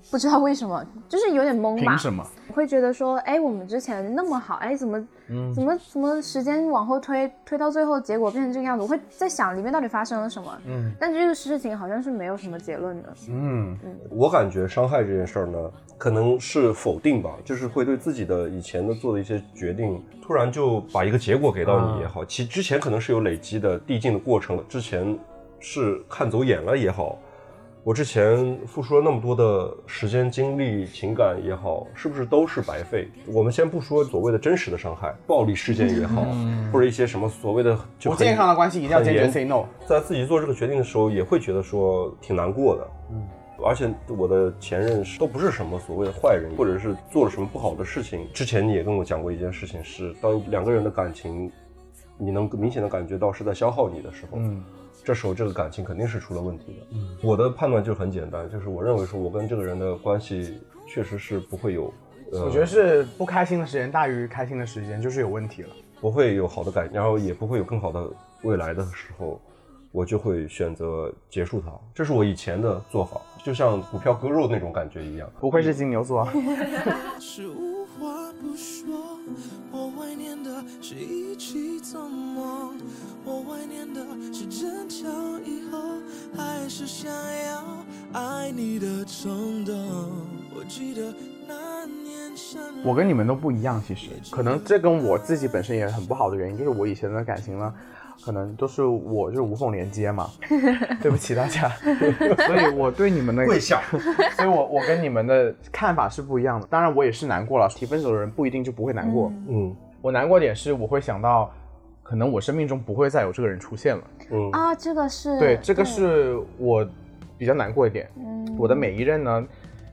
不知道为什么，就是有点懵吧。凭什么？我会觉得说，哎，我们之前那么好，哎，怎么，怎么怎么时间往后推，推到最后结果变成这个样子？我会在想里面到底发生了什么。嗯，但这个事情好像是没有什么结论的。嗯，我感觉伤害这件事儿呢，可能是否定吧，就是会对自己的以前的做的一些决定，突然就把一个结果给到你也好，其之前可能是有累积的递进的过程，之前是看走眼了也好。我之前付出了那么多的时间、精力、情感也好，是不是都是白费？我们先不说所谓的真实的伤害，暴力事件也好，或者一些什么所谓的就不很健康的关系一定要坚决很严 say no。在自己做这个决定的时候，也会觉得说挺难过的。嗯，而且我的前任都不是什么所谓的坏人，或者是做了什么不好的事情。之前你也跟我讲过一件事情是，当两个人的感情，你能明显的感觉到是在消耗你的时候，嗯，这时候这个感情肯定是出了问题的。嗯，我的判断就很简单，就是我认为说我跟这个人的关系确实是不会有，呃，我觉得是不开心的时间大于开心的时间，就是有问题了。不会有好的感，然后也不会有更好的未来的时候，我就会选择结束它。这是我以前的做法，就像股票割肉那种感觉一样。不愧是金牛座。是无话不说，我怀念的是一起做梦，我怀念的是争吵以后还是想要爱你的冲动。我记得那年生日我跟你们都不一样，其实可能这跟我自己本身也很不好的原因，就是我以前的感情呢，可能都是我就是无缝连接嘛。对不起大家，所以我对你们的跪下，所以我我跟你们的看法是不一样的。当然我也是难过了，提分手的人不一定就不会难过。嗯我难过点是我会想到，可能我生命中不会再有这个人出现了。嗯啊，这个是对，这个是我比较难过一点。嗯我的每一任呢，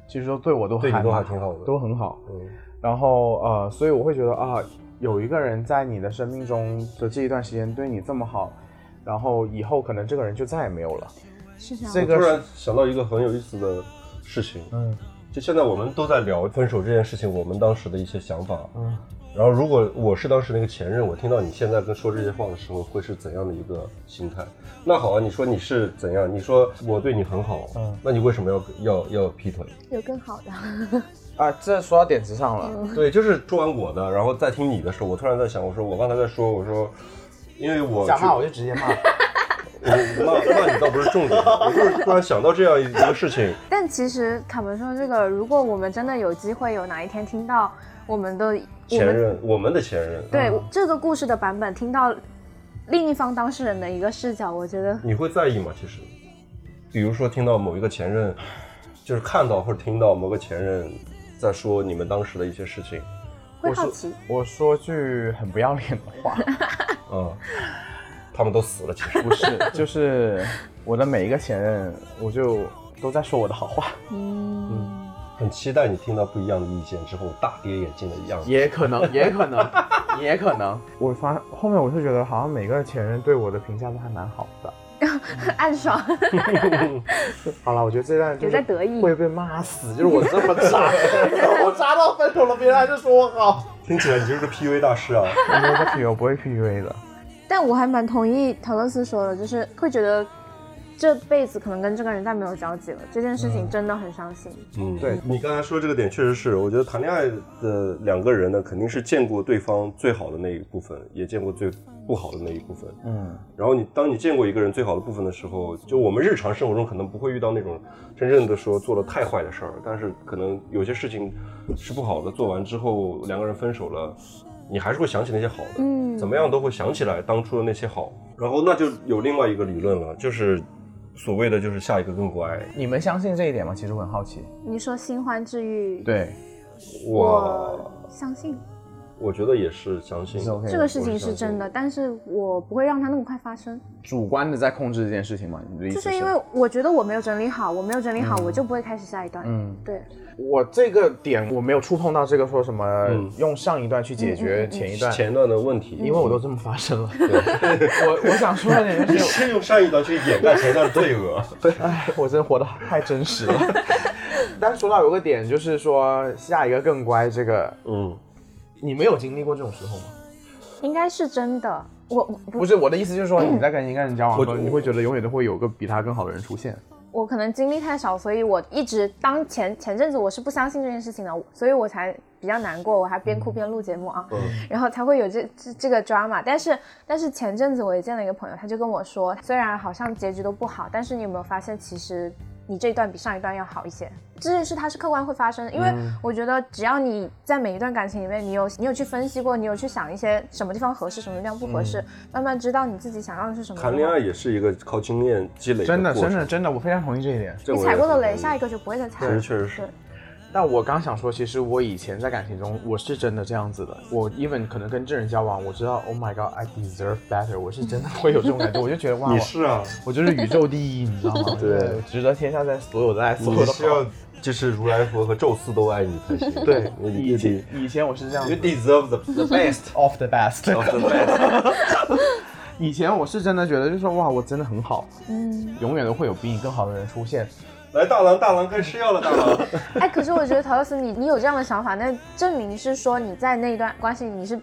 其实说对我都还对你都还挺好的都很好。嗯然后呃，所以我会觉得啊，有一个人在你的生命中的这一段时间对你这么好，然后以后可能这个人就再也没有了。是这样。这个突然想到一个很有意思的事情，嗯就现在我们都在聊分手这件事情，我们当时的一些想法。嗯，然后如果我是当时那个前任，我听到你现在跟说这些话的时候，会是怎样的一个心态？那好啊，你说你是怎样？你说我对你很好，嗯那你为什么要要要劈腿？有更好的。啊，这说到点子上了。对，就是说完我的，然后再听你的时候，我突然在想，我说我刚才在说，我说，因为我想骂我就就直接骂。我骂骂你倒不是重点，我就是突然想到这样一个事情，但其实坦白说，这个如果我们真的有机会，有哪一天听到我们的前任，我们的前任，对、这个故事的版本，听到另一方当事人的一个视角，我觉得你会在意吗？其实，比如说听到某一个前任，就是看到或者听到某个前任在说你们当时的一些事情，会好奇。我说句很不要脸的话，嗯，他们都死了，其实 不是，就是我的每一个前任，我就都在说我的好话。嗯，很期待你听到不一样的意见之后大跌眼镜的样子。也可能，也可能，也可能。我发后面我是觉得，好像每个前任对我的评价都还蛮好的。暗爽。好了，我觉得这段就在得意会被骂死，就是我这么渣，我渣到分手了，别人还是说我好。听起来你就是个 PUA 大师啊！我没有在 PUA，我不会 PUA 的。但我还蛮同意陶乐斯说的，就是会觉得这辈子可能跟这个人再没有交集了，这件事情真的很伤心。嗯，对你刚才说这个点确实是，我觉得谈恋爱的两个人呢，肯定是见过对方最好的那一部分，也见过最不好的那一部分。嗯，然后你当你见过一个人最好的部分的时候，就我们日常生活中可能不会遇到那种真正的说做了太坏的事儿，但是可能有些事情是不好的，做完之后两个人分手了，你还是会想起那些好的，嗯怎么样都会想起来当初的那些好。然后那就有另外一个理论了，就是所谓的就是下一个更乖。你们相信这一点吗？其实我很好奇。你说新欢治愈，对，我我相信我觉得也是相信是 OK 的这个事情是真的，但是我不会让它那么快发生，主观的在控制这件事情嘛？你的意思就是因为我觉得我没有整理好，我没有整理好，我就不会开始下一段。嗯，对，我这个点我没有触碰到这个说什么嗯用上一段去解决前一段，前一段的问题，因为我都这么发生了。我我想说的点就 你是，先用上一段去掩盖前一段的罪恶。哎，我真的活得太真实了。但是说到有个点，就是说下一个更乖，这个嗯，你没有经历过这种时候吗？应该是真的。我不是我的意思，就是说你在跟一个人交往的时候，你会觉得永远都会有个比他更好的人出现。我可能经历太少，所以我一直当前前阵子我是不相信这件事情的，所以我才比较难过，我还边哭边录节目啊，然后才会有这这这个 drama。但是但是前阵子我也见了一个朋友，他就跟我说，虽然好像结局都不好，但是你有没有发现其实。你这一段比上一段要好一些，这件事它是客观会发生的，因为我觉得只要你在每一段感情里面，你有你有去分析过，你有去想一些什么地方合适，什么地方不合适，慢慢知道你自己想要的是什么。谈恋爱也是一个靠经验积累真的真的真的，我非常同意这一点。你踩过的雷，下一个就不会再踩了。确实确实是对。但我刚想说，其实我以前在感情中，我是真的这样子的。我 even 可能跟这人交往，我知道，Oh my God，I deserve better，我是真的会有这种感觉。我就觉得哇，我你是啊，我就是宇宙第一，你知道吗？对值得天下在所有的爱，所有的你是要就是如来佛和宙斯都爱你才行。对，以前以前我是这样 You deserve the the best of the best。of the best。以前我是真的觉得，就是说哇，我真的很好，嗯，永远都会有比你更好的人出现。来，大郎，大郎该吃药了，大郎。哎，可是我觉得陶乐斯，你你有这样的想法，那证明是说你在那一段关系里你是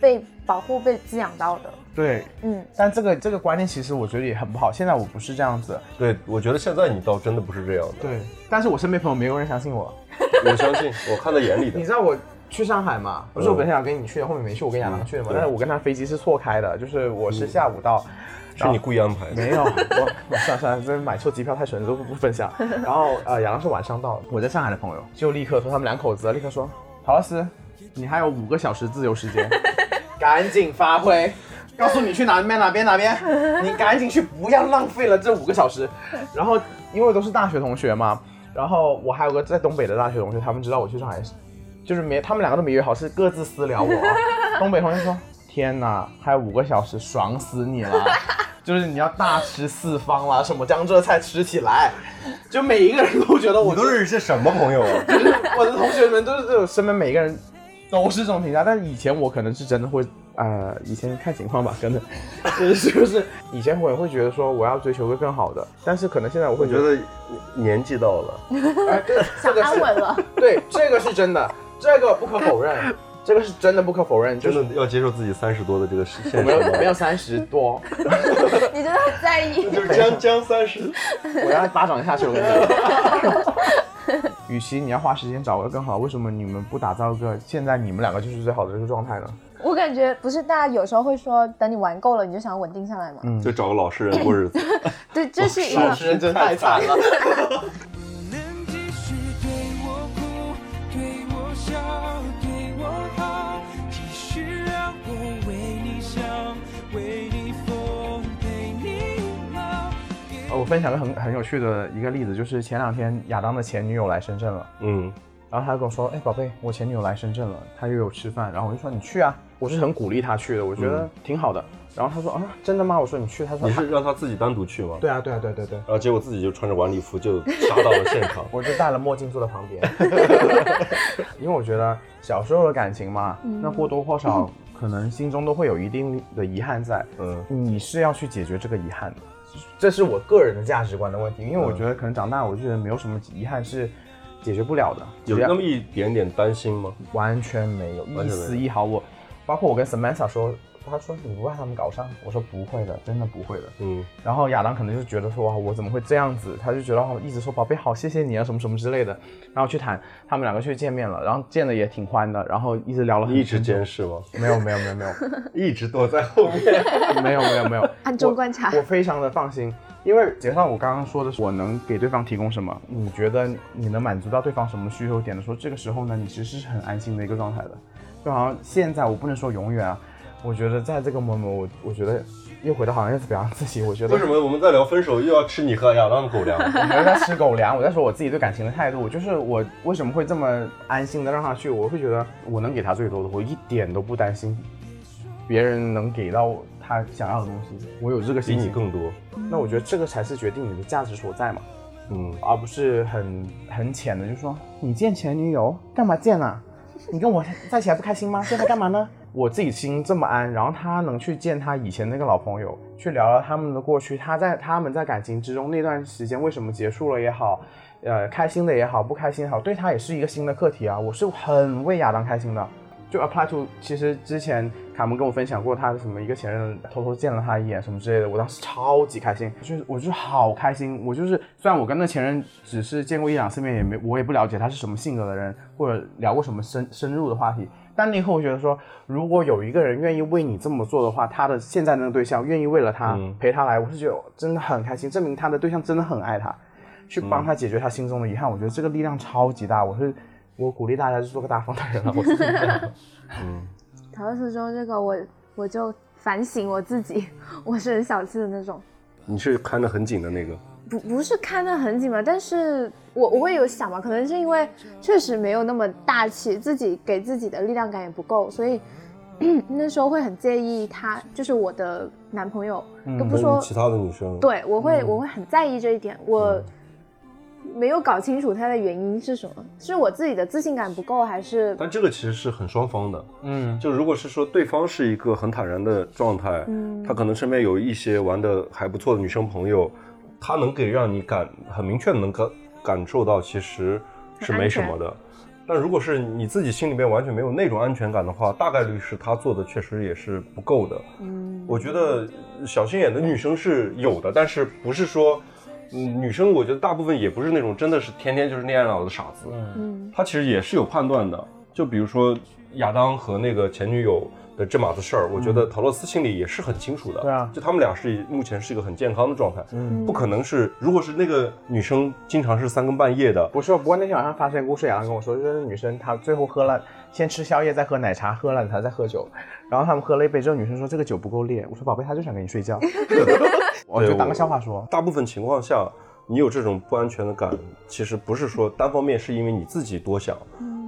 被保护、被滋养到的。对，嗯，但这个这个观念其实我觉得也很不好。现在我不是这样子，对，我觉得现在你倒真的不是这样的。对，但是我身边朋友没有人相信我。我相信，我看在眼里的你。知道我去上海嘛？不是我本来想跟你去的，后面没去，我跟亚郎去的嘛。嗯但是我跟他飞机是错开的，就是我是下午到。是你故意安排的？没有，算了算了，这买错机票太蠢了，都不分享。然后呃，亚郎是晚上到的，我在上海的朋友就立刻说，他们两口子立刻说，陶老师，你还有五个小时自由时间，赶紧发挥，告诉你去哪边哪边哪边，你赶紧去，不要浪费了这五个小时。然后因为都是大学同学嘛，然后我还有个在东北的大学同学，他们知道我去上海，就是没他们两个都没约好，是各自私聊我啊。东北同学说，天哪，还有五个小时，爽死你了。就是你要大吃四方啦，什么江浙菜吃起来，就每一个人都觉得我都认识些什么朋友啊？就是我的同学们都是这种，身边每一个人都是这种评价。但是以前我可能是真的会，呃，以前看情况吧，真的，就是就是以前我也会觉得说我要追求个更好的，但是可能现在我会觉得，觉得年纪到了，哎，这这个安稳了。对，这个是真的，这个不可否认，这个是真的不可否认，就是真的要接受自己三十多的这个现实我没有吗没有三十多，你真的很在意。就是将将三十。我要巴掌下去，我跟你讲。与其你要花时间找个更好，为什么你们不打造一个现在你们两个就是最好的这个状态呢？我感觉不是，大家有时候会说，等你玩够了，你就想要稳定下来嘛。嗯就找个老实人过日子。对，这是一个。老实人真太惨了。我分享个很很有趣的一个例子，就是前两天亚当的前女友来深圳了，嗯，然后他跟我说：“哎，宝贝，我前女友来深圳了，她约我吃饭。”然后我就说：“你去啊！”我是很鼓励他去的，我觉得挺好的。然后他说：“啊，真的吗？”我说：“你去。”他说：“你是让他自己单独去吗？对啊，对啊，对对对。”然后结果自己就穿着晚礼服就杀到了现场。我就戴了墨镜坐在旁边，因为我觉得小时候的感情嘛，那或多或少可能心中都会有一定的遗憾在，嗯，你是要去解决这个遗憾的，这是我个人的价值观的问题，因为我觉得可能长大，我觉得没有什么遗憾是解决不了的，有那么一点点担心吗？完全没有，一丝一毫。我包括我跟 Samantha 说，他说你不怕他们搞上，我说不会的，真的不会的。嗯，然后亚当可能就觉得说哇，我怎么会这样子？他就觉得哦，一直说宝贝好，谢谢你啊，什么什么之类的。然后去谈，他们两个去见面了，然后见的也挺欢的，然后一直聊了很你一直监视吗？没有没有没有没有 一直躲在后面。没有没有没有 暗中观察我，我非常的放心，因为结上我刚刚说的是我能给对方提供什么，你觉得你能满足到对方什么需求点的时候，这个时候呢，你其实是很安心的一个状态的。就好像现在我不能说永远啊，我觉得在这个 moment 我我觉得又回到好像是表扬自己，我觉得为什么我们在聊分手又要吃你和亚当的狗粮？我没有在吃狗粮，我在说我自己对感情的态度，就是我为什么会这么安心的让他去，我会觉得我能给他最多的，我一点都不担心别人能给到他想要的东西，我有这个比。你更多。那我觉得这个才是决定你的价值所在嘛，嗯，而不是很很浅的，就说你见前女友干嘛见啊？你跟我在一起还不开心吗？现在干嘛呢？我自己心这么安，然后他能去见他以前那个老朋友，去聊聊他们的过去，他在他们在感情之中那段时间为什么结束了也好，呃，开心的也好，不开心也好，对他也是一个新的课题啊。我是很为亚当开心的，就 apply to。其实之前卡门跟我分享过他的什么一个前任偷偷见了他一眼什么之类的，我当时超级开心，就是我就是好开心。我就是虽然我跟那前任只是见过一两次面，也没我也不了解他是什么性格的人，或者聊过什么深深入的话题。但那以后我觉得说，如果有一个人愿意为你这么做的话，他的现在那个对象愿意为了他陪他来，我是觉得真的很开心，证明他的对象真的很爱他。去帮他解决他心中的遗憾，我觉得这个力量超级大。我是我鼓励大家去做个大方的人了。我是这样。嗯，陶乐斯说这个，我我就反省我自己，我是很小气的那种。你是看得很紧的那个？不不是看得很紧嘛，但是我我会有想嘛，可能是因为确实没有那么大气，自己给自己的力量感也不够，所以那时候会很介意他，就是我的男朋友，都不说其他的女生。对，我会我会很在意这一点，我。没有搞清楚它的原因是什么，是我自己的自信感不够，还是？但这个其实是很双方的，嗯，就如果是说对方是一个很坦然的状态，嗯，他可能身边有一些玩的还不错的女生朋友，他能给让你感很明确的能感感受到其实是没什么的，但如果是你自己心里面完全没有那种安全感的话，大概率是他做的确实也是不够的，嗯，我觉得小心眼的女生是有的，但是不是说。嗯，女生我觉得大部分也不是那种真的是天天就是恋爱脑的傻子，嗯，她其实也是有判断的。就比如说亚当和那个前女友的这码子事儿，我觉得陶洛斯心里也是很清楚的。对啊，就他们俩是目前是一个很健康的状态，嗯，不可能是如果是那个女生经常是三更半夜的，不是。不过那天晚上发生故事，亚当跟我说，就是女生她最后喝了，先吃宵夜，再喝奶茶，喝了她再喝酒，然后他们喝了一杯之后，女生说这个酒不够烈。我说宝贝，他就想跟你睡觉。我就当个笑话说，大部分情况下，你有这种不安全的感，其实不是说单方面是因为你自己多想，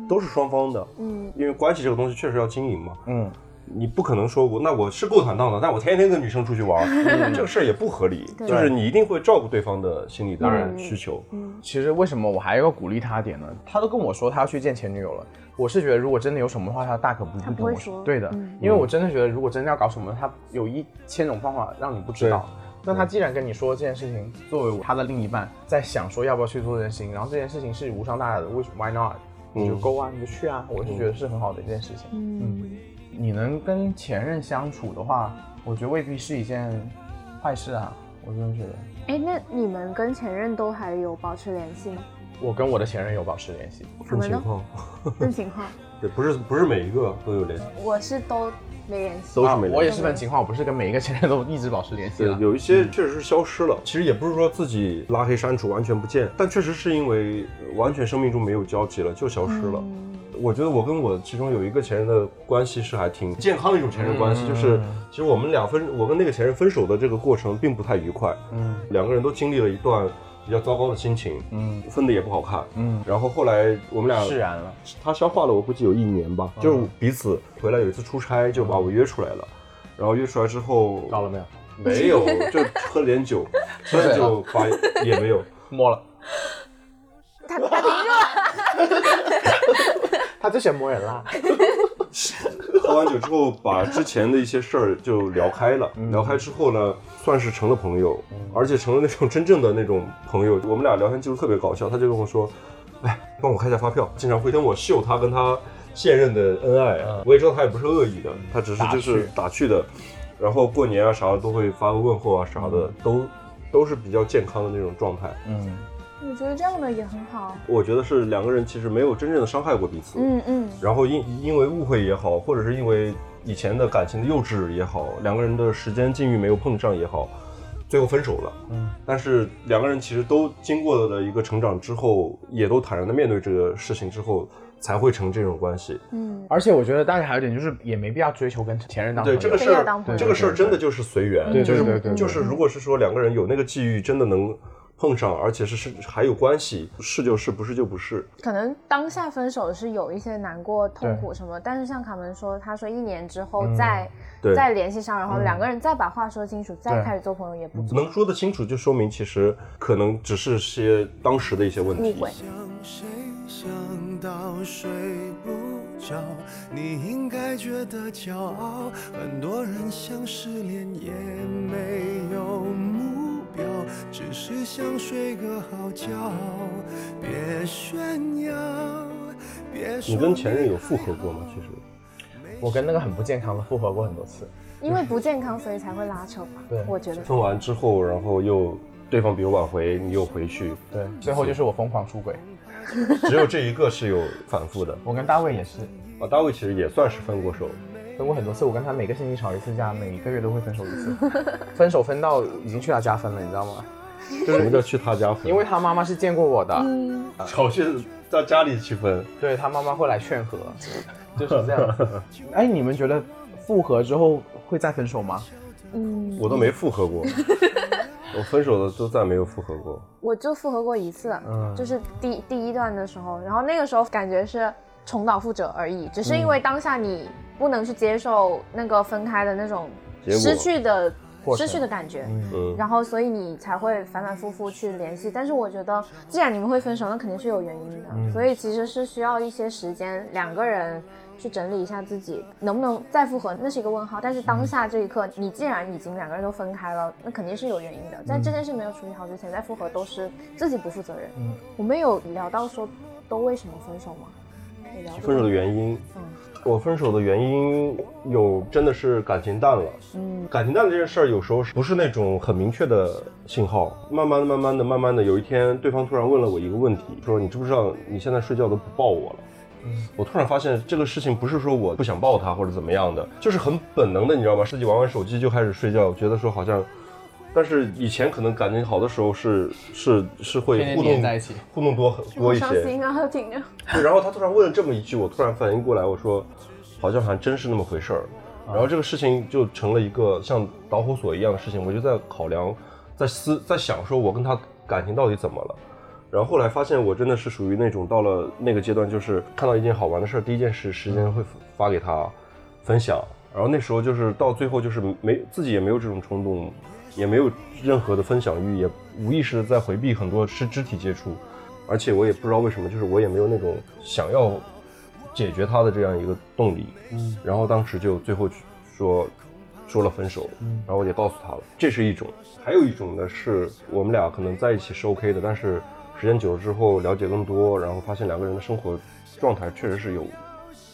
都是双方的。嗯，因为关系这个东西确实要经营嘛。嗯，你不可能说我那我是够坦荡的，但我天天跟女生出去玩，这个事儿也不合理。就是你一定会照顾对方的心理的需求。嗯，其实为什么我还要鼓励他点呢？他都跟我说他要去见前女友了。我是觉得如果真的有什么的话，他大可不必跟我说。对的，因为我真的觉得如果真的要搞什么，他有一千种方法让你不知道。那他既然跟你说这件事情，作为他的另一半，在想说要不要去做这件事情，然后这件事情是无伤大雅的，为什么 Why not？你就 Go 啊，你就去啊，我是觉得是很好的一件事情。嗯，你能跟前任相处的话，我觉得未必是一件坏事啊，我真的觉得。哎，那你们跟前任都还有保持联系吗？我跟我的前任有保持联系，分情况，分情况。对，不是不是每一个都有联系，我是都。没联系，都是没联系。我也是分情况，我不是跟每一个前任都一直保持联系。对，有一些确实是消失了。其实也不是说自己拉黑删除完全不见，但确实是因为完全生命中没有交集了，就消失了。我觉得我跟我其中有一个前任的关系是还挺健康的一种前任关系，就是其实我们俩分，我跟那个前任分手的这个过程并不太愉快。嗯，两个人都经历了一段。比较糟糕的心情，嗯，分的也不好看，嗯，然后后来我们俩释然了，他消化了，我估计有一年吧，就是彼此回来有一次出差就把我约出来了，然后约出来之后到了没有？没有，就喝了点酒，喝了酒把也没有。摸了，他他停住了，他最喜欢摸人了。喝完酒之后，把之前的一些事儿就聊开了。聊开之后呢，算是成了朋友，而且成了那种 真正的那种朋友。我们俩聊天记录特别搞笑，他就跟我说：“哎，帮我开下发票。”经常会跟我秀他跟他现任的恩爱啊。我也知道他也不是恶意的，他只是就是打趣的。然后过年啊啥的都会发个问候啊啥的，都都是比较健康的那种状态。嗯。我觉得这样的也很好。我觉得是两个人其实没有真正的伤害过彼此。嗯嗯。然后因因为误会也好，或者是因为以前的感情的幼稚也好，两个人的时间境遇没有碰上也好，最后分手了。嗯。但是两个人其实都经过了一个成长之后，也都坦然的面对这个事情之后，才会成这种关系。嗯。而且我觉得大家还有一点就是，也没必要追求跟前任当对这个事儿，这个事儿真的就是随缘。对对对对。就是如果是说两个人有那个际遇，真的能。碰上，而且是是还有关系，是就是，不是就不是。可能当下分手是有一些难过、痛苦什么，但是像卡门说，他说一年之后再再联系上，然后两个人再把话说清楚，再开始做朋友也不能说得清楚，就说明其实可能只是些当时的一些问题。标，只是想睡个好觉。别炫耀，别你跟前任有复合过吗？其实我跟那个很不健康的复合过很多次。因为不健康，所以才会拉扯吧。对我觉得。分完之后，然后又对方比如挽回，你又回去，对，最后就是我疯狂出轨。只有这一个是有反复的。我跟大卫也是，啊，大卫其实也算是分过手，分过很多次。我跟他每个星期吵一次架，每个月都会分手一次，分手分到已经去他家分了，你知道吗？什么叫去他家分？因为他妈妈是见过我的，嗯，吵去到家里去分，对他妈妈会来劝和，就是这样。哎，你们觉得复合之后会再分手吗？嗯，我都没复合过，我分手的都再没有复合过。我就复合过一次，嗯就是第第一段的时候，然后那个时候感觉是重蹈覆辙而已，只是因为当下你不能去接受那个分开的那种失去的失去的感觉，嗯，然后所以你才会反反复复去联系。但是我觉得，既然你们会分手，那肯定是有原因的，嗯所以其实是需要一些时间，两个人去整理一下自己能不能再复合，那是一个问号。但是当下这一刻，你既然已经两个人都分开了，那肯定是有原因的。在这件事没有处理好之前，再复合都是自己不负责任。嗯我们有聊到说都为什么分手吗？分手的原因，嗯我分手的原因有真的是感情淡了。嗯感情淡这件事儿，有时候不是那种很明确的信号，慢慢的、慢慢的、慢慢的，有一天对方突然问了我一个问题，说你知不知道你现在睡觉都不抱我了？我突然发现这个事情不是说我不想抱他或者怎么样的，就是很本能的，你知道吗？自己玩玩手机就开始睡觉，觉得说好像，但是以前可能感情好的时候是是是会互动在一起互动多很多一些。好伤心啊。对，然后他突然问了这么一句，我突然反应过来，我说，好像还真是那么回事儿。然后这个事情就成了一个像导火索一样的事情，我就在考量，在思，在想说我跟他感情到底怎么了。然后后来发现我真的是属于那种到了那个阶段，就是看到一件好玩的事儿，第一件事时间会发给他分享。然后那时候就是到最后就是没自己也没有这种冲动，也没有任何的分享欲，也无意识的在回避很多是肢体接触。而且我也不知道为什么，就是我也没有那种想要解决他的这样一个动力。嗯，然后当时就最后说说了分手，然后我也告诉他了，这是一种。还有一种呢，是我们俩可能在一起是 OK 的，但是时间久了之后了解更多，然后发现两个人的生活状态确实是有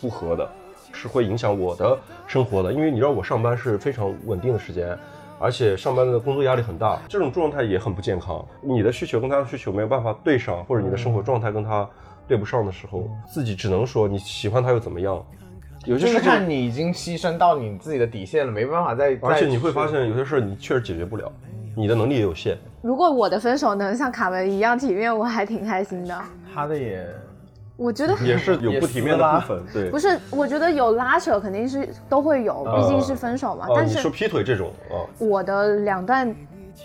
不合的，是会影响我的生活的。因为你知道我上班是非常稳定的时间。而且上班的工作压力很大，这种状态也很不健康。你的需求跟他的需求没有办法对上，或者你的生活状态跟他对不上的时候，自己只能说你喜欢他又怎么样？有些就是事情，看你已经牺牲到你自己的底线了，没办法再。而且你会发现有些事儿你确实解决不了，你的能力也有限。如果我的分手能像卡门一样体面，我还挺开心的。他的也我觉得也是有不体面的部分，对。不是，我觉得有拉扯肯定是都会有，毕竟是分手嘛。哦，但是你说劈腿这种啊，我的两段，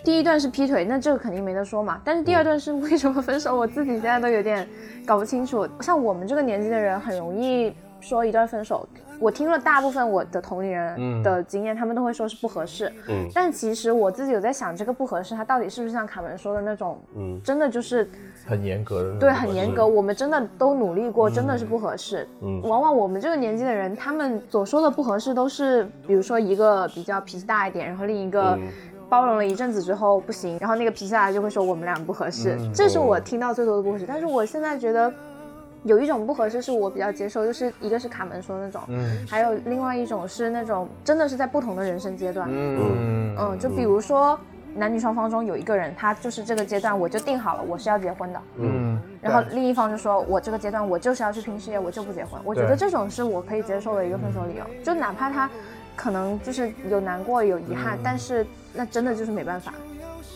第一段是劈腿，那这个肯定没得说嘛。但是第二段是为什么分手，我自己现在都有点搞不清楚。像我们这个年纪的人，很容易说一段分手。我听了大部分我的同龄人的经验，他们都会说是不合适。嗯但其实我自己有在想，这个不合适，它到底是不是像卡门说的那种，嗯真的就是很严格的对，很严格。我们真的都努力过，真的是不合适。嗯往往我们这个年纪的人，他们所说的不合适，都是比如说一个比较脾气大一点，然后另一个嗯包容了一阵子之后不行，然后那个脾气大的就会说我们俩不合适。这是我听到最多的故事。但是我现在觉得。有一种不合适是我比较接受，就是一个是卡门说的那种，嗯。还有另外一种是那种真的是在不同的人生阶段，嗯。嗯，就比如说男女双方中有一个人，他就是这个阶段我就定好了我是要结婚的，嗯，然后另一方就说我这个阶段我就是要去拼事业，我就不结婚。我觉得这种是我可以接受的一个分手理由，就哪怕他可能就是有难过有遗憾，但是那真的就是没办法，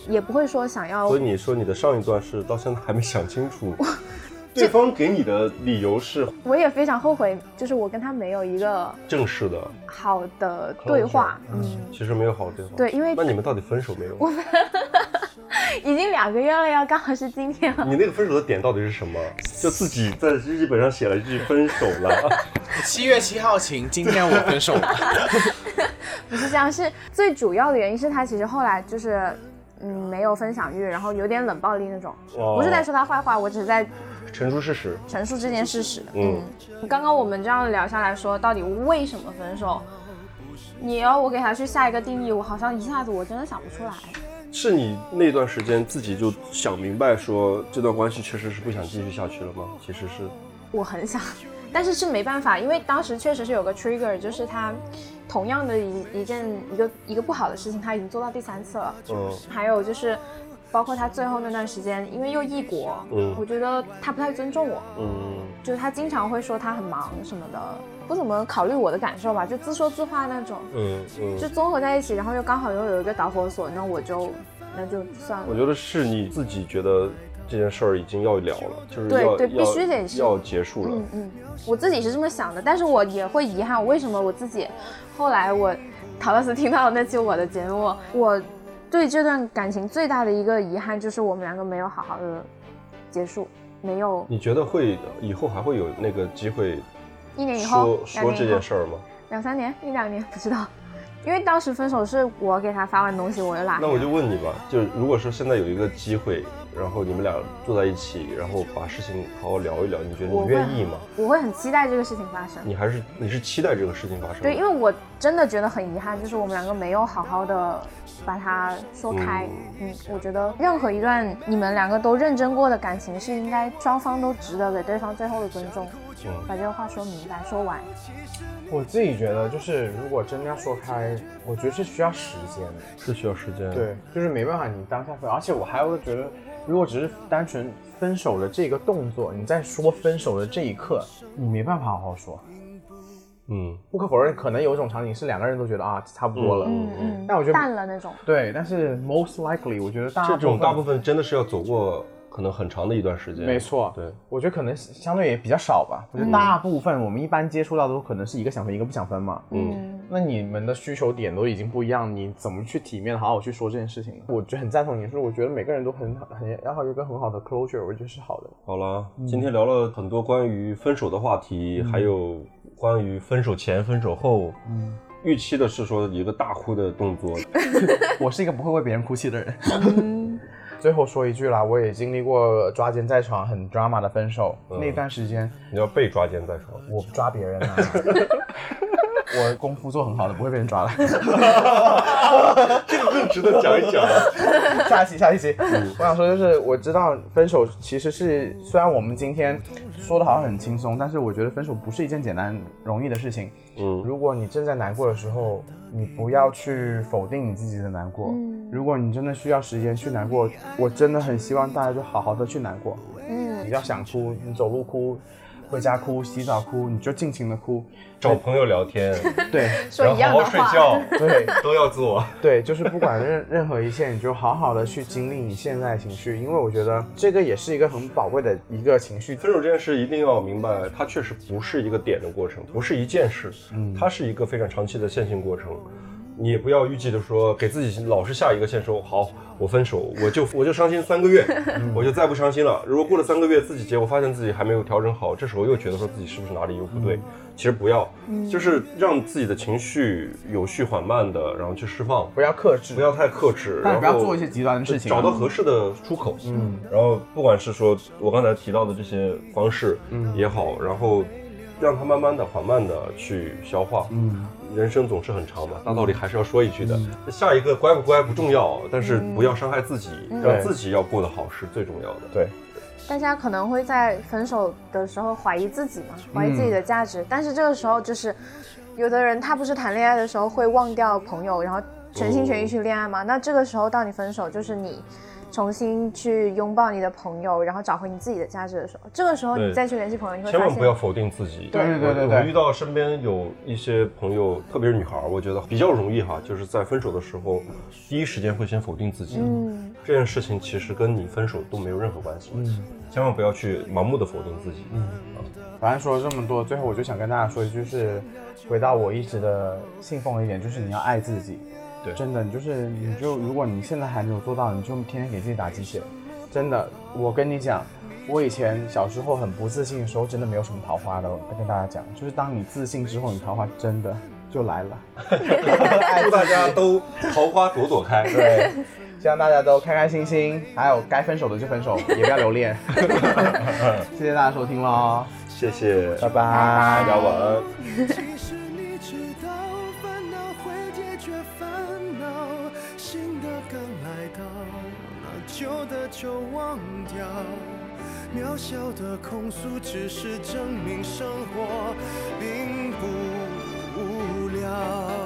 也不会说想要所以你说你的上一段是到现在还没想清楚，对方给你的理由是我也非常后悔，就是我跟他没有一个正式的，好的对话，嗯，其实没有好的对话。对因为那你们到底分手没有？已经两个月了呀，刚好是今天了。你那个分手的点到底是什么？就自己在日记本上写了一句分手了。七月七号晴，今天我分手了。不是这样，是最主要的原因是他其实后来就是。嗯，没有分享欲，然后有点冷暴力那种，哦不是在说他坏话，我只是在陈述事实。陈述这件事实。嗯嗯，刚刚我们这样聊下来说，到底为什么分手？你要我给他去下一个定义，我好像一下子我真的想不出来。是你那段时间自己就想明白，说这段关系确实是不想继续下去了吗？其实是，我很想，但是是没办法，因为当时确实是有个 trigger，就是他同样的一一件一个一个不好的事情，他已经做到第三次了。嗯还有就是，包括他最后那段时间，因为又异国，嗯我觉得他不太尊重我，嗯就是他经常会说他很忙什么的，不怎么考虑我的感受吧，就自说自话那种。嗯嗯，就综合在一起，然后又刚好又有一个导火索，那我就那就算了。我觉得是你自己觉得这件事儿已经要了了，就是对对必须得是要结束了。嗯嗯，我自己是这么想的，但是我也会遗憾，为什么我自己后来我陶乐斯听到了那期我的节目，我对这段感情最大的一个遗憾就是我们两个没有好好的结束，没有你觉得会以后还会有那个机会一年以后说说这件事儿吗？两三年一两年不知道，因为当时分手是我给他发完东西我又拉黑，那我就问你吧，就是如果说现在有一个机会，然后你们俩坐在一起，然后把事情好好聊一聊，你觉得你愿意吗？我会很期待这个事情发生。你还是你是期待这个事情发生？对，因为我真的觉得很遗憾，就是我们两个没有好好的把它说开。嗯我觉得任何一段你们两个都认真过的感情，是应该双方都值得给对方最后的尊重。嗯把这个话说明白，说完。我自己觉得，就是如果真的要说开，我觉得是需要时间的。是需要时间。对，就是没办法，你当下分，而且我还会觉得，如果只是单纯分手的这个动作，你在说分手的这一刻，你没办法好好说。嗯，不可否认，可能有一种场景是两个人都觉得啊差不多了，嗯嗯，但我觉得淡了那种。对，但是 most likely，我觉得大这种大部分真的是要走过可能很长的一段时间。没错，对，我觉得可能相对也比较少吧。我觉得大部分我们一般接触到的都可能是一个想分，一个不想分嘛。嗯，那你们的需求点都已经不一样，你怎么去体面的好好去说这件事情呢？我就很赞同你说，我觉得每个人都很很要好有一个很好的 closure，我觉得是好的。好了，今天聊了很多关于分手的话题，还有关于分手前、分手后。嗯，预期的是说一个大哭的动作。我是一个不会为别人哭泣的人。最后说一句啦，我也经历过抓奸在床很 drama 的分手，那段时间你要被抓奸在床，我不抓别人啊，我功夫做很好的，不会被人抓的。这个更值得讲一讲。下一期，下一期，我想说就是，我知道分手其实是，虽然我们今天说的好像很轻松，但是我觉得分手不是一件简单容易的事情。嗯，如果你正在难过的时候，你不要去否定你自己的难过。如果你真的需要时间去难过，我真的很希望大家就好好的去难过。嗯，你要想哭，你走路哭，回家哭，洗澡哭，你就尽情的哭。找朋友聊天，对 说一然后好样的话。好睡觉，对 都要做。对，就是不管任任何一切，你就好好的去经历你现在的情绪，因为我觉得这个也是一个很宝贵的一个情绪。分手这件事一定要明白，它确实不是一个点的过程，不是一件事，嗯它是一个非常长期的线性过程。你也不要预计的说给自己老是下一个线说好，我分手，我就我就伤心三个月，嗯 我就再不伤心了。如果过了三个月，自己结果发现自己还没有调整好，这时候又觉得说自己是不是哪里又不对？嗯其实不要，就是让自己的情绪有序缓慢的，然后去释放，不要克制，不要太克制，但是不然后要做一些极端的事情啊找到合适的出口。嗯，然后不管是说我刚才提到的这些方式也好，然后让它慢慢的、缓慢的去消化。嗯，人生总是很长嘛，大道理还是要说一句的。下一个乖不乖不重要，但是不要伤害自己，让自己要过得好是最重要的。对，大家可能会在分手的时候怀疑自己嘛，怀疑自己的价值，但是这个时候就是，有的人他不是谈恋爱的时候会忘掉朋友，然后全心全意去恋爱嘛？那这个时候到你分手，就是你重新去拥抱你的朋友，然后找回你自己的价值的时候，这个时候你再去联系朋友，你会千万不要否定自己。对对对对我对我遇到身边有一些朋友，特别是女孩儿，我觉得比较容易哈，就是在分手的时候，第一时间会先否定自己。嗯，这件事情其实跟你分手都没有任何关系。嗯，千万不要去盲目的否定自己。嗯，反正说了这么多，最后我就想跟大家说一句，就是回到我一直的信奉的一点，就是你要爱自己。对真的，你就是你就如果你现在还没有做到，你就天天给自己打鸡血。真的，我跟你讲，我以前小时候很不自信的时候，真的没有什么桃花的。我跟大家讲，就是当你自信之后，你桃花真的就来了。祝大家都桃花朵朵开。对，希望大家都开开心心，还有该分手的就分手，也不要留恋。谢谢大家收听喽，谢谢，拜拜，大家晚安。旧的就忘掉渺小的控诉只是证明生活并不无聊。